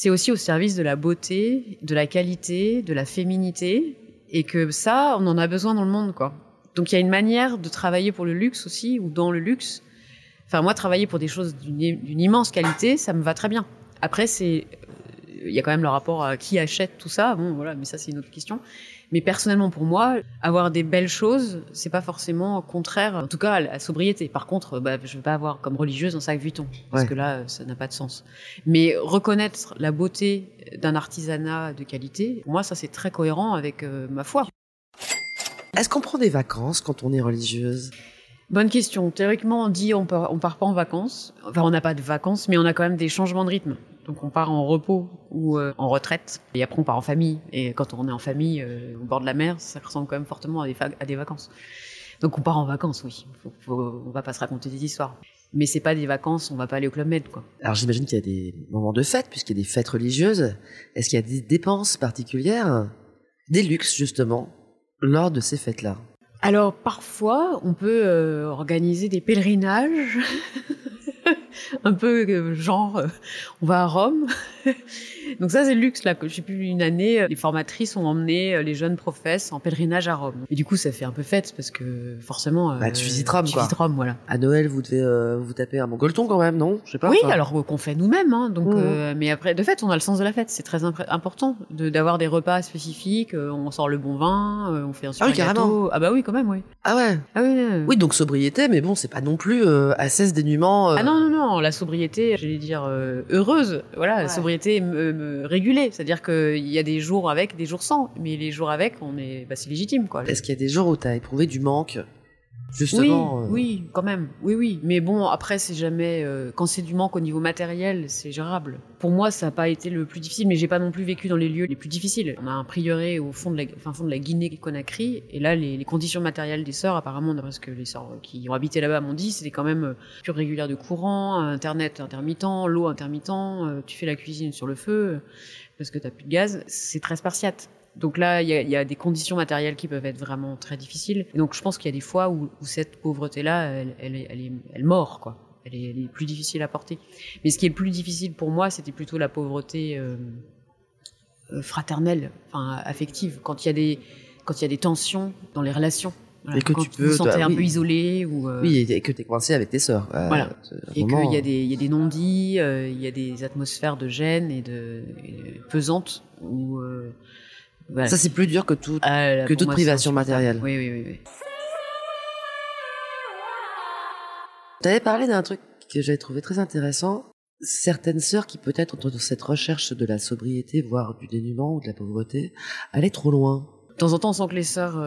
c'est aussi au service de la beauté, de la qualité, de la féminité, et que ça, on en a besoin dans le monde, quoi. Donc il y a une manière de travailler pour le luxe aussi, ou dans le luxe. Enfin, moi, travailler pour des choses d'une immense qualité, ça me va très bien. Après, c'est, il y a quand même le rapport à qui achète tout ça. Bon, voilà, mais ça, c'est une autre question. Mais personnellement, pour moi, avoir des belles choses, c'est pas forcément contraire, en tout cas, à la sobriété. Par contre, bah, je vais pas avoir comme religieuse un sac Vuitton, parce que là, ça n'a pas de sens. Mais reconnaître la beauté d'un artisanat de qualité, pour moi, ça c'est très cohérent avec euh, ma foi. Est-ce qu'on prend des vacances quand on est religieuse? Bonne question. Théoriquement, on dit on part, on part pas en vacances. Enfin, on n'a pas de vacances, mais on a quand même des changements de rythme. Donc on part en repos ou euh, en retraite, et après on part en famille. Et quand on est en famille euh, au bord de la mer, ça ressemble quand même fortement à des, à des vacances. Donc on part en vacances, oui. Faut, on va pas se raconter des histoires. Mais c'est pas des vacances, on va pas aller au Club Med, quoi. Alors j'imagine qu'il y a des moments de fête, puisqu'il y a des fêtes religieuses. Est-ce qu'il y a des dépenses particulières, des luxes justement, lors de ces fêtes-là? Alors parfois, on peut euh, organiser des pèlerinages un peu euh, genre, euh, on va à Rome. Donc ça, c'est le luxe, là. Je sais plus, une année, les formatrices ont emmené euh, les jeunes professes en pèlerinage à Rome. Et du coup, ça fait un peu fête, parce que forcément... Bah, tu visites Rome, tu quoi. Visites Rome, voilà. À Noël, vous devez vous taper un mongolton quand même, non? Je sais pas. Oui, alors qu'on fait nous-mêmes. Hein, donc, mmh. mais après, de fait, on a le sens de la fête. C'est très important d'avoir des repas spécifiques. on sort le bon vin, on fait un super ah oui, Carrément. Ah bah oui, quand même, oui. Ah ouais Ah oui, oui donc sobriété, mais bon, c'est pas non plus à cesse dénuement. Ah non, non, non, la sobriété, j'allais dire heureuse. Voilà, la sobriété régulé. C'est-à-dire qu'il y a des jours avec, des jours sans. Mais les jours avec, on est, bah, c'est légitime, quoi. Est-ce qu'il y a des jours où tu as éprouvé du manque? Justement, oui, euh, oui, quand même. Oui, oui. Mais bon, après, c'est jamais. Euh, quand c'est du manque au niveau matériel, c'est gérable. Pour moi, ça n'a pas été le plus difficile, mais j'ai pas non plus vécu dans les lieux les plus difficiles. On a un prieuré au fond de la, enfin, fond de la Guinée-Conakry, et là, les, conditions matérielles des sœurs, apparemment, d'après ce que les sœurs qui ont habité là-bas m'ont dit, c'était quand même plus régulière de courant, internet intermittent, l'eau intermittent, euh, tu fais la cuisine sur le feu parce que tu n'as plus de gaz, c'est très spartiate. Donc là, il y, a des conditions matérielles qui peuvent être vraiment très difficiles. Et donc je pense qu'il y a des fois où, cette pauvreté-là, elle, elle, est, elle mord, quoi. Elle est, plus difficile à porter. Mais ce qui est le plus difficile pour moi, c'était plutôt la pauvreté euh, euh, fraternelle, enfin affective. Quand il y a des quand il y a des tensions dans les relations et que tu peux un peu isolé ou euh, oui et que tu es coincé avec tes sœurs voilà et qu'il y a des il y a des non-dits il y a des atmosphères de gêne et de, pesantes ou euh, ça c'est plus dur que tout ah, que toute privation matérielle. Oui oui oui, oui. tu avais parlé d'un truc que j'avais trouvé très intéressant. Certaines sœurs qui peut-être dans cette recherche de la sobriété voire du dénuement ou de la pauvreté allaient trop loin. De temps en temps on sent que les sœurs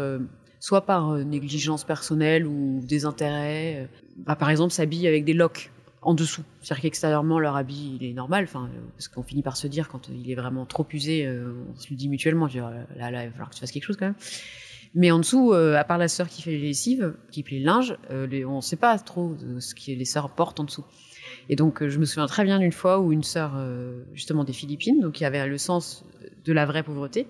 soit par euh, négligence personnelle ou désintérêt. Euh, bah, par exemple, s'habillent avec des locks en dessous. C'est-à-dire qu'extérieurement, leur habit, il est normal, enfin, euh, parce qu'on finit par se dire, quand il est vraiment trop usé, on se le dit mutuellement, je là, là, il va falloir que tu fasses quelque chose quand même. Mais en dessous, à part la sœur qui fait les lessives, qui plie le linge, on ne sait pas trop ce que les sœurs portent en dessous. Et donc, je me souviens très bien d'une fois où une sœur, justement des Philippines, donc qui avait le sens de la vraie pauvreté,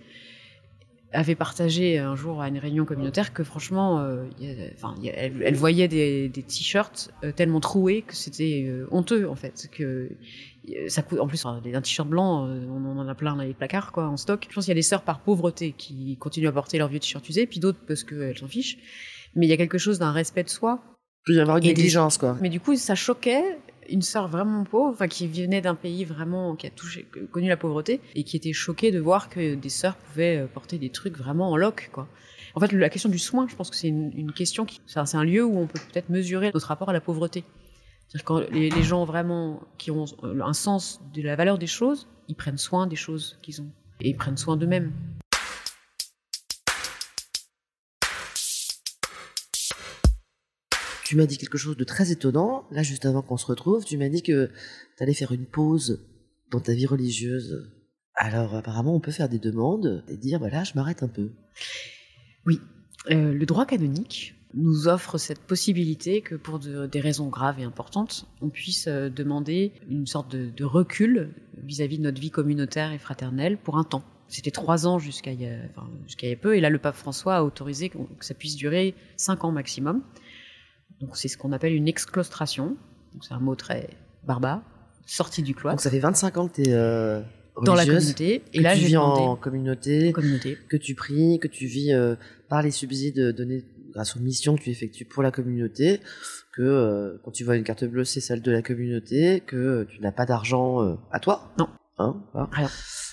avait partagé un jour à une réunion communautaire que franchement, euh, enfin, elle, voyait des, des t-shirts euh, tellement troués que c'était euh, honteux en fait. Que ça coûte, en plus, un t-shirt blanc, on en a plein dans les placards quoi, en stock. Je pense qu'il y a des sœurs par pauvreté qui continuent à porter leurs vieux t-shirts usés, puis d'autres parce qu'elles s'en fichent. Mais il y a quelque chose d'un respect de soi. Il peut y avoir une négligence quoi. Mais du coup, ça choquait une sœur vraiment pauvre, enfin qui venait d'un pays vraiment qui a touché, connu la pauvreté et qui était choquée de voir que des sœurs pouvaient euh, porter des trucs vraiment en loc, quoi. En fait, la question du soin, je pense que c'est une, question qui, c'est un lieu où on peut peut-être mesurer notre rapport à la pauvreté. C'est-à-dire quand les, les, gens vraiment qui ont un sens de la valeur des choses, ils prennent soin des choses qu'ils ont et ils prennent soin d'eux-mêmes. Tu m'as dit quelque chose de très étonnant. Là, juste avant qu'on se retrouve, tu m'as dit que tu allais faire une pause dans ta vie religieuse. Alors, apparemment, on peut faire des demandes et dire, voilà, je m'arrête un peu. Oui. Euh, le droit canonique nous offre cette possibilité que pour des raisons graves et importantes, on puisse euh, demander une sorte de, recul vis-à-vis de notre vie communautaire et fraternelle pour un temps. C'était trois ans jusqu'à il, y a peu, et là le pape François a autorisé que ça puisse durer cinq ans maximum. Donc c'est ce qu'on appelle une exclostration. C'est un mot très barbare, sortie du cloître. Donc ça fait 25 ans que tu es euh, dans la communauté. Et là, tu vis en communauté, communauté, que tu pries, que tu vis euh, par les subsides donnés grâce aux missions que tu effectues pour la communauté, que euh, quand tu vois une carte bleue, c'est celle de la communauté, que tu n'as pas d'argent à toi. Non. Hein, Rien.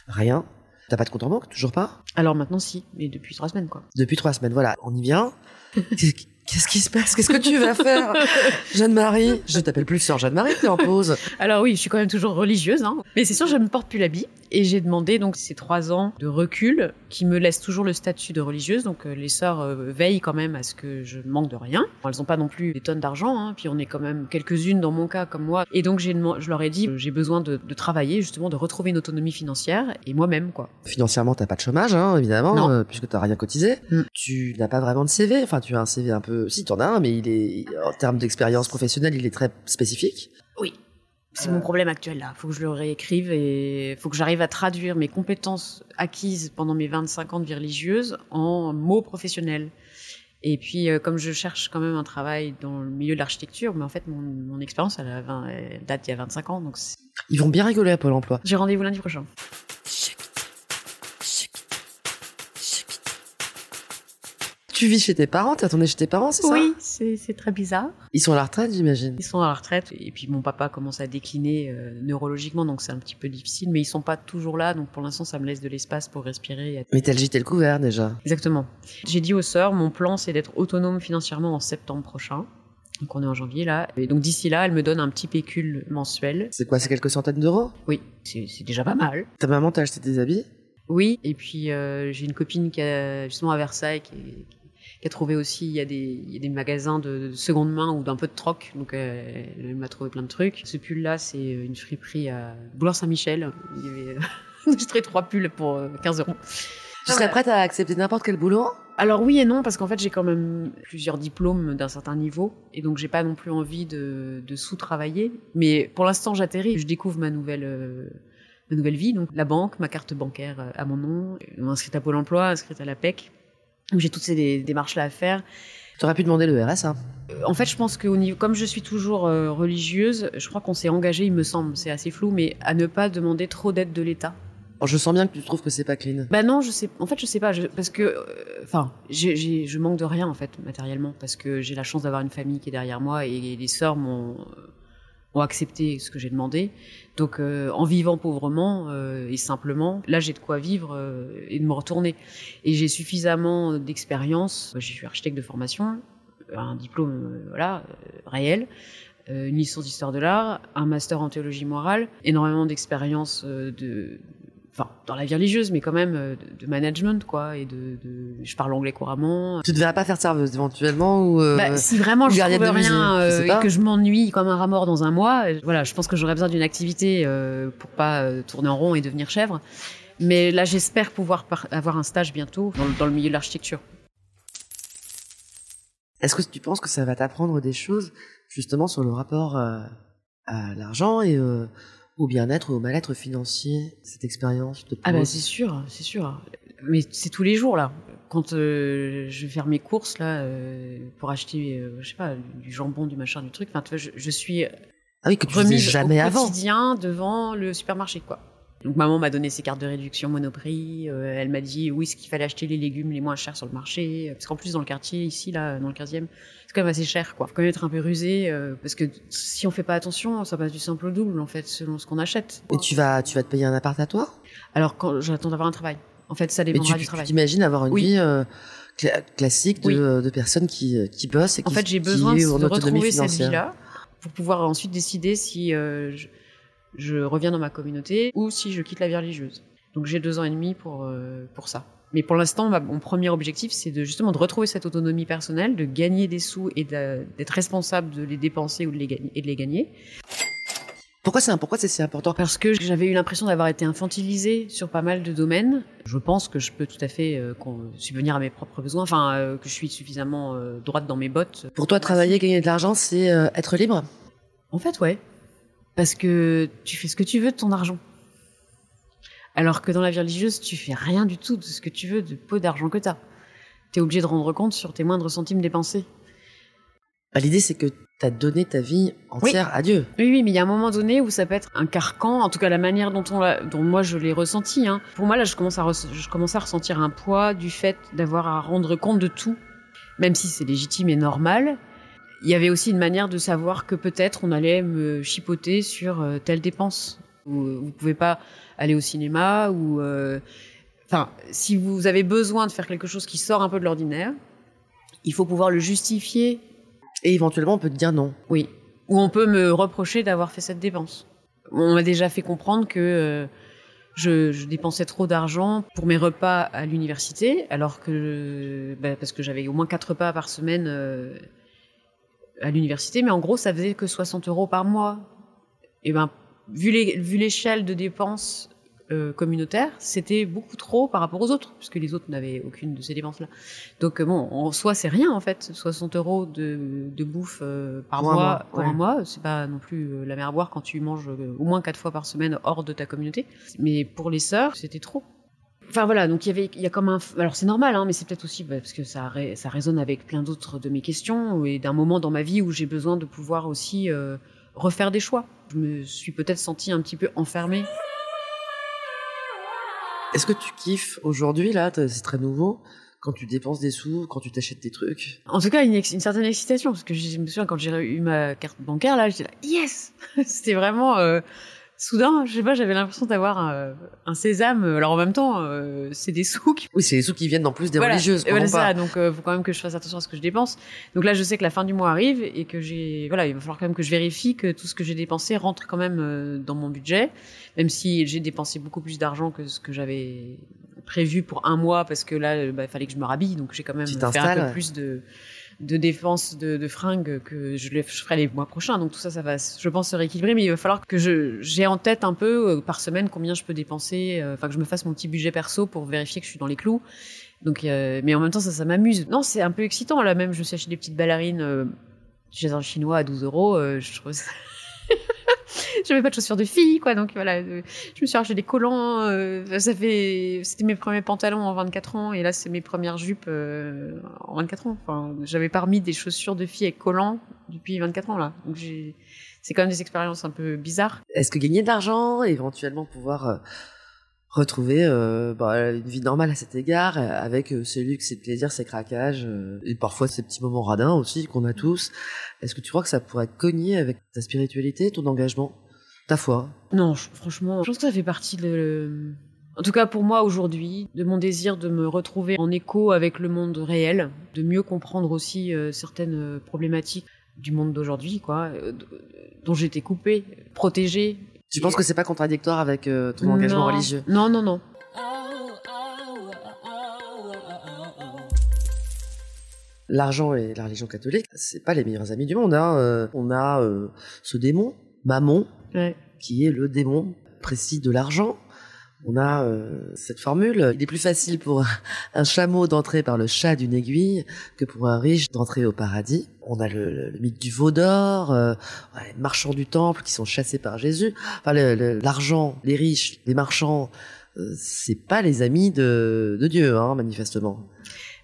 Rien. T'as pas de compte en banque, toujours pas? Alors maintenant, si, mais depuis trois semaines, quoi. Depuis trois semaines, voilà. On y vient. Qu'est-ce qui se passe? Qu'est-ce que tu vas faire? Jeanne-Marie Je t'appelle plus sœur Jeanne-Marie, t'es en pause. Alors oui, je suis quand même toujours religieuse, hein. mais c'est sûr, je ne porte plus l'habit. Et j'ai demandé donc ces trois ans de recul qui me laissent toujours le statut de religieuse. Donc euh, les sœurs euh, veillent quand même à ce que je ne manque de rien. elles n'ont pas non plus des tonnes d'argent, hein. puis on est quand même quelques-unes dans mon cas comme moi. Et donc j'ai, je leur ai dit, j'ai besoin de, travailler justement, de retrouver une autonomie financière et moi-même quoi. Financièrement, t'as pas de chômage, hein, évidemment, euh, puisque t'as rien cotisé. Mm. Tu n'as pas vraiment de CV. Enfin, tu as un CV un peu, si t'en as un, mais il est en termes d'expérience professionnelle, il est très spécifique. Oui. C'est mon problème actuel là. Il faut que je le réécrive et il faut que j'arrive à traduire mes compétences acquises pendant mes 25 ans de vie religieuse en mots professionnels. Et puis, euh, comme je cherche quand même un travail dans le milieu de l'architecture, mais en fait, mon, expérience, elle, elle, date il y a 25 ans. Donc Ils vont bien rigoler à Pôle emploi. J'ai rendez-vous lundi prochain. Tu vis chez tes parents T'es tourné chez tes parents, c'est ça Oui, c'est très bizarre. Ils sont à la retraite, j'imagine. Ils sont à la retraite. Et puis mon papa commence à décliner euh, neurologiquement, donc c'est un petit peu difficile. Mais ils sont pas toujours là, donc pour l'instant, ça me laisse de l'espace pour respirer. Mais t'as le gîte le couvert déjà. Exactement. J'ai dit aux sœurs, mon plan, c'est d'être autonome financièrement en septembre prochain. Donc on est en janvier là. Et donc d'ici là, elle me donne un petit pécule mensuel. C'est quoi C'est quelques centaines d'euros Oui, c'est déjà pas mal. Ta maman t'a acheté des habits Oui, et puis euh, j'ai une copine qui a justement à Versailles qui, qui a trouvé aussi, il y a des, il y a des magasins de, seconde main ou d'un peu de troc, donc euh, elle m'a trouvé plein de trucs. Ce pull-là, c'est une friperie à Boulard-Saint-Michel. Il y avait illustré trois pulls pour 15 euh, euros. Tu serais prête à accepter n'importe quel boulot? Alors oui et non parce qu'en fait j'ai quand même plusieurs diplômes d'un certain niveau et donc j'ai pas non plus envie de, de sous-travailler. Mais pour l'instant j'atterris, je découvre ma nouvelle euh, ma nouvelle vie donc la banque, ma carte bancaire à mon nom, inscrite à Pôle Emploi, inscrite à la PEC où j'ai toutes ces démarches-là à faire. Tu aurais pu demander le RSA. En fait, je pense que niveau, comme je suis toujours euh, religieuse, je crois qu'on s'est engagé, il me semble, c'est assez flou, mais à ne pas demander trop d'aide de l'État. je sens bien que tu trouves que c'est pas clean. Bah non, je sais. En fait, je sais pas, parce que, euh, enfin, je manque de rien en fait matériellement, parce que j'ai la chance d'avoir une famille qui est derrière moi et les sœurs m'ont ont accepté ce que j'ai demandé. Donc euh, en vivant pauvrement euh, et simplement, là j'ai de quoi vivre euh, et de me retourner. Et j'ai suffisamment d'expérience. Je suis architecte de formation, un diplôme voilà réel, une licence d'histoire de l'art, un master en théologie morale, énormément d'expérience de enfin dans la vie religieuse, mais quand même euh, de, management quoi, et de, de, je parle anglais couramment. Tu devrais pas faire serveuse éventuellement ou euh, bah, si vraiment je trouve rien euh, et que je m'ennuie comme un rat mort dans un mois, voilà, je pense que j'aurais besoin d'une activité pour pas tourner en rond et devenir chèvre. Mais là, j'espère pouvoir avoir un stage bientôt dans, dans le milieu de l'architecture. Est-ce que tu penses que ça va t'apprendre des choses justement sur le rapport à l'argent et au bien-être ou au mal-être financier, cette expérience de Ah bah c'est sûr, c'est sûr. Mais c'est tous les jours là. Quand euh, je vais faire mes courses là euh, pour acheter, euh, je sais pas, du jambon, du machin, du truc. Enfin, tu vois, je, je, suis ah oui, que tu remise jamais au quotidien devant le supermarché quoi. Donc maman m'a donné ses cartes de réduction Monoprix. Euh, elle m'a dit oui, ce qu'il fallait acheter les légumes les moins chers sur le marché. Parce qu'en plus dans le quartier ici là, dans le 15e, c'est quand même assez cher quoi. Faut quand même être un peu rusé euh, parce que si on fait pas attention, ça passe du simple au double en fait selon ce qu'on achète. Et tu vas tu vas te payer un appart à toi? Alors quand j'attends d'avoir un travail. En fait, ça dépendra du travail. Tu t'imagines avoir une vie euh, classique de, de, personnes qui qui bossent et qui En fait, j'ai besoin de, de retrouver cette vie-là pour pouvoir ensuite décider si je, je reviens dans ma communauté ou si je quitte la vie religieuse. Donc j'ai deux ans et demi pour, euh, pour ça. Mais pour l'instant, mon premier objectif, c'est de justement de retrouver cette autonomie personnelle, de gagner des sous et d'être responsable de les dépenser ou de les gagner, et de les gagner. Pourquoi c'est pourquoi c'est si important? Parce que j'avais eu l'impression d'avoir été infantilisée sur pas mal de domaines. Je pense que je peux tout à fait euh, subvenir à mes propres besoins, enfin euh, que je suis suffisamment euh, droite dans mes bottes. Pour toi, travailler, gagner de l'argent, c'est être libre? En fait, ouais. Parce que tu fais ce que tu veux de ton argent. Alors que dans la vie religieuse, tu fais rien du tout de ce que tu veux de peu d'argent que tu as. Tu es obligé de rendre compte sur tes moindres centimes dépensés. Bah, l'idée, c'est que tu as donné ta vie entière à Dieu. Oui, oui, mais il y a un moment donné où ça peut être un carcan, en tout cas la manière dont, on dont moi je l'ai ressenti. Hein. Pour moi, là, je commence, à je commence à ressentir un poids du fait d'avoir à rendre compte de tout, même si c'est légitime et normal. Il y avait aussi une manière de savoir que peut-être on allait me chipoter sur euh, telle dépense. Vous, vous pouvez pas aller au cinéma ou, euh, enfin, si vous avez besoin de faire quelque chose qui sort un peu de l'ordinaire, il faut pouvoir le justifier. Et éventuellement, on peut te dire non. Oui. Ou on peut me reprocher d'avoir fait cette dépense. On m'a déjà fait comprendre que euh, je, dépensais trop d'argent pour mes repas à l'université, alors que bah, parce que j'avais au moins quatre repas par semaine euh, à l'université, mais en gros, ça faisait que 60 euros par mois. Et ben, vu l'échelle de dépenses euh, communautaires, c'était beaucoup trop par rapport aux autres, puisque les autres n'avaient aucune de ces dépenses-là. Donc euh, bon, en soi, c'est rien en fait. 60 euros de, de bouffe euh, par mois, pour un mois, c'est pas non plus la mer à boire quand tu manges au moins quatre fois par semaine hors de ta communauté. Mais pour les sœurs, c'était trop. Enfin voilà, donc il y avait, il y a comme un, alors c'est normal, hein, mais c'est peut-être aussi bah, parce que ça, ça résonne avec plein d'autres de mes questions et d'un moment dans ma vie où j'ai besoin de pouvoir aussi refaire des choix. Je me suis peut-être sentie un petit peu enfermée. Est-ce que tu kiffes aujourd'hui, là, c'est très nouveau, quand tu dépenses des sous, quand tu t'achètes des trucs? En tout cas, une, une, certaine excitation, parce que je me souviens quand j'ai eu ma carte bancaire, là, j'étais là, yes C'était vraiment... Euh, soudain, je sais pas, j'avais l'impression d'avoir un, sésame. Alors en même temps, euh, c'est des sous. Qui... Oui, c'est des sous qui viennent en plus des religieuses. Voilà, ça. Donc, euh, faut quand même que je fasse attention à ce que je dépense. Donc là, je sais que la fin du mois arrive et que j'ai, voilà, il va falloir quand même que je vérifie que tout ce que j'ai dépensé rentre quand même euh, dans mon budget, même si j'ai dépensé beaucoup plus d'argent que ce que j'avais prévu pour un mois parce que là, bah, il fallait que je me rhabille, donc j'ai quand même fait un peu plus de de défense de, de fringues que je, je, ferai les mois prochains. Donc tout ça, ça va, je pense, se rééquilibrer. Mais il va falloir que j'ai en tête un peu euh, par semaine combien je peux dépenser. Euh, enfin, que je me fasse mon petit budget perso pour vérifier que je suis dans les clous. Donc, euh, mais en même temps, ça, ça m'amuse. Non, c'est un peu excitant. Là même, je me des petites ballerines chez un chinois à 12 euros. je trouve ça j'avais pas de chaussures de fille, quoi. Donc voilà, euh, je me suis acheté des collants. Euh, ça fait, c'était mes premiers pantalons en 24 ans, et là c'est mes premières jupes euh, en 24 ans. Enfin, j'avais pas remis des chaussures de fille avec collants depuis 24 ans là. Donc j'ai, c'est quand même des expériences un peu bizarres. Est-ce que gagner de l'argent, éventuellement pouvoir retrouver bah, une vie normale à cet égard, avec ces luxes, ces plaisirs, ces craquages, et parfois ces petits moments radins aussi qu'on a tous. Est-ce que tu crois que ça pourrait cogner avec ta spiritualité, ton engagement ta foi? Non, franchement, je pense que ça fait partie de... En tout cas pour moi aujourd'hui, de mon désir de me retrouver en écho avec le monde réel, de mieux comprendre aussi euh, certaines euh, problématiques du monde d'aujourd'hui, quoi, euh, dont j'étais coupée, protégée. Tu penses que c'est pas contradictoire avec ton engagement religieux? Non, non, non. L'argent et la religion catholique, c'est pas les meilleurs amis du monde. Hein. on a ce démon, Mammon, qui est le démon précis de l'argent. On a euh, cette formule. Il est plus facile pour un chameau d'entrer par le chat d'une aiguille que pour un riche d'entrer au paradis. On a le, mythe du veau d'or, euh, les marchands du temple qui sont chassés par Jésus. Enfin, l'argent, les riches, les marchands, euh, c'est pas les amis de, de Dieu, hein, manifestement.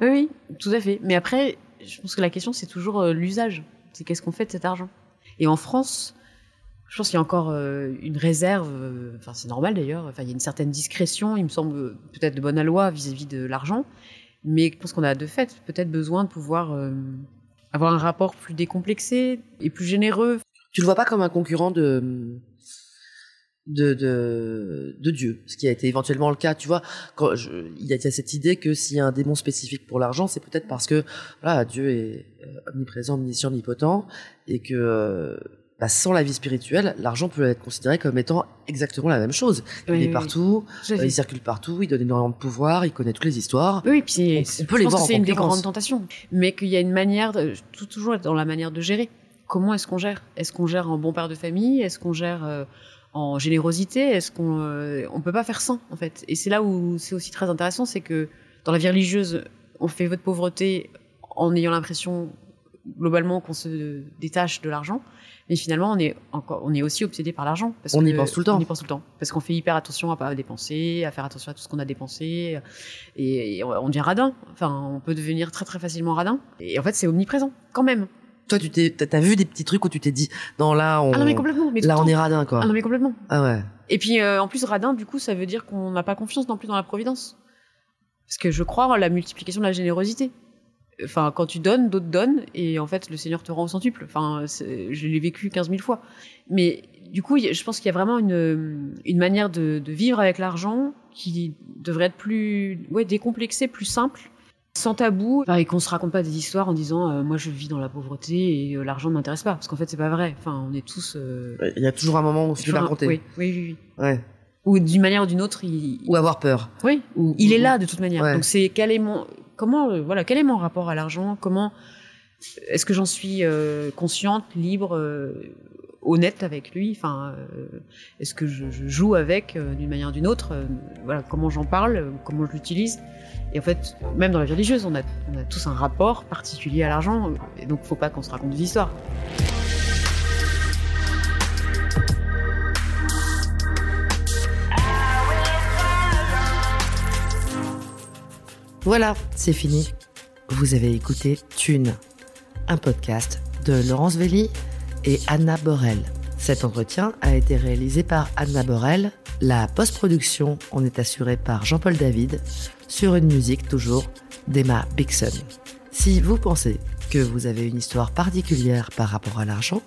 Oui, oui, tout à fait. Mais après, je pense que la question c'est toujours l'usage. C'est qu'est-ce qu'on fait de cet argent? Et en France, je pense qu'il y a encore euh, une réserve, euh, enfin c'est normal d'ailleurs, il y a une certaine discrétion, il me semble peut-être de bonne loi vis-à-vis de l'argent, mais je pense qu'on a de fait peut-être besoin de pouvoir euh, avoir un rapport plus décomplexé et plus généreux. Tu le vois pas comme un concurrent de de, de, Dieu, ce qui a été éventuellement le cas, tu vois. Il y a cette idée que s'il y a un démon spécifique pour l'argent, c'est peut-être parce que Dieu est omniprésent, omniscient, omnipotent, et que bah, sans la vie spirituelle, l'argent peut être considéré comme étant exactement la même chose. Oui, il est partout, euh, il circule partout, il donne énormément de pouvoir, il connaît toutes les histoires. Oui, puis c'est- On- c'est- on peut je les pense voir que en c'est une des grandes tentations, mais qu'il y a une manière, de, tout, toujours dans la manière de gérer. Comment est-ce qu'on gère? Est-ce qu'on gère en bon père de famille? Est-ce qu'on gère euh, en générosité? Est-ce qu'on euh, on peut pas faire sans en fait? Et c'est là où c'est aussi très intéressant, c'est que dans la vie religieuse, on fait votre pauvreté en ayant l'impression globalement qu'on se détache de l'argent, mais finalement on est encore, on est aussi obsédé par l'argent. parce On y que- pense tout le temps. On y pense tout le temps, parce qu'on fait hyper attention à pas dépenser, à faire attention à tout ce qu'on a dépensé, et, et on devient radin. Enfin, on peut devenir très très facilement radin. Et en fait, c'est omniprésent quand même. Toi, tu t'es, t'as vu des petits trucs où tu t'es dit, non, là, on, Ah non mais complètement. Mais tout là, on est radin, quoi. Ah non mais complètement. Ah ouais. Et puis euh, en plus radin, du coup, ça veut dire qu'on n'a pas confiance non plus dans la providence. Parce que je crois en la multiplication de la générosité. Enfin, quand tu donnes, d'autres donnent, et en fait, le Seigneur te rend au centuple. Enfin, je l'ai vécu 15 000 fois. Mais du coup, je pense qu'il y a vraiment une, une manière de, de vivre avec l'argent qui devrait être plus ouais, décomplexée, plus simple, sans tabou, Enfin, et qu'on se raconte pas des histoires en disant euh, moi je vis dans la pauvreté et euh, l'argent ne m'intéresse pas, parce qu'en fait c'est pas vrai. Enfin, on est tous. euh, Il y a toujours un moment où enfin, vas raconter. oui, oui, oui, oui. Ouais. Ou d'une manière ou d'une autre, il, Ou avoir peur. oui, Ou, il est là de toute manière. Ouais. Donc c'est quel est mon comment euh, voilà quel est mon rapport à l'argent? Comment est-ce que j'en suis euh, consciente, libre, euh, honnête avec lui? Enfin, est-ce que je, joue avec d'une manière ou d'une autre? Voilà, comment j'en parle, comment je l'utilise? Et en fait, même dans la vie religieuse, on a, on a tous un rapport particulier à l'argent. Et donc, faut pas qu'on se raconte des histoires. Voilà, c'est fini. Vous avez écouté Thune, un podcast de Laurence Velli et Anna Borel. Cet entretien a été réalisé par Anna Borel. La post-production en est assurée par Jean-Paul David sur une musique toujours d'Emma Bixon. Si vous pensez que vous avez une histoire particulière par rapport à l'argent,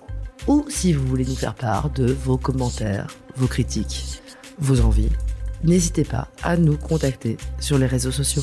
ou si vous voulez nous faire part de vos commentaires, vos critiques, vos envies, n'hésitez pas à nous contacter sur les réseaux sociaux.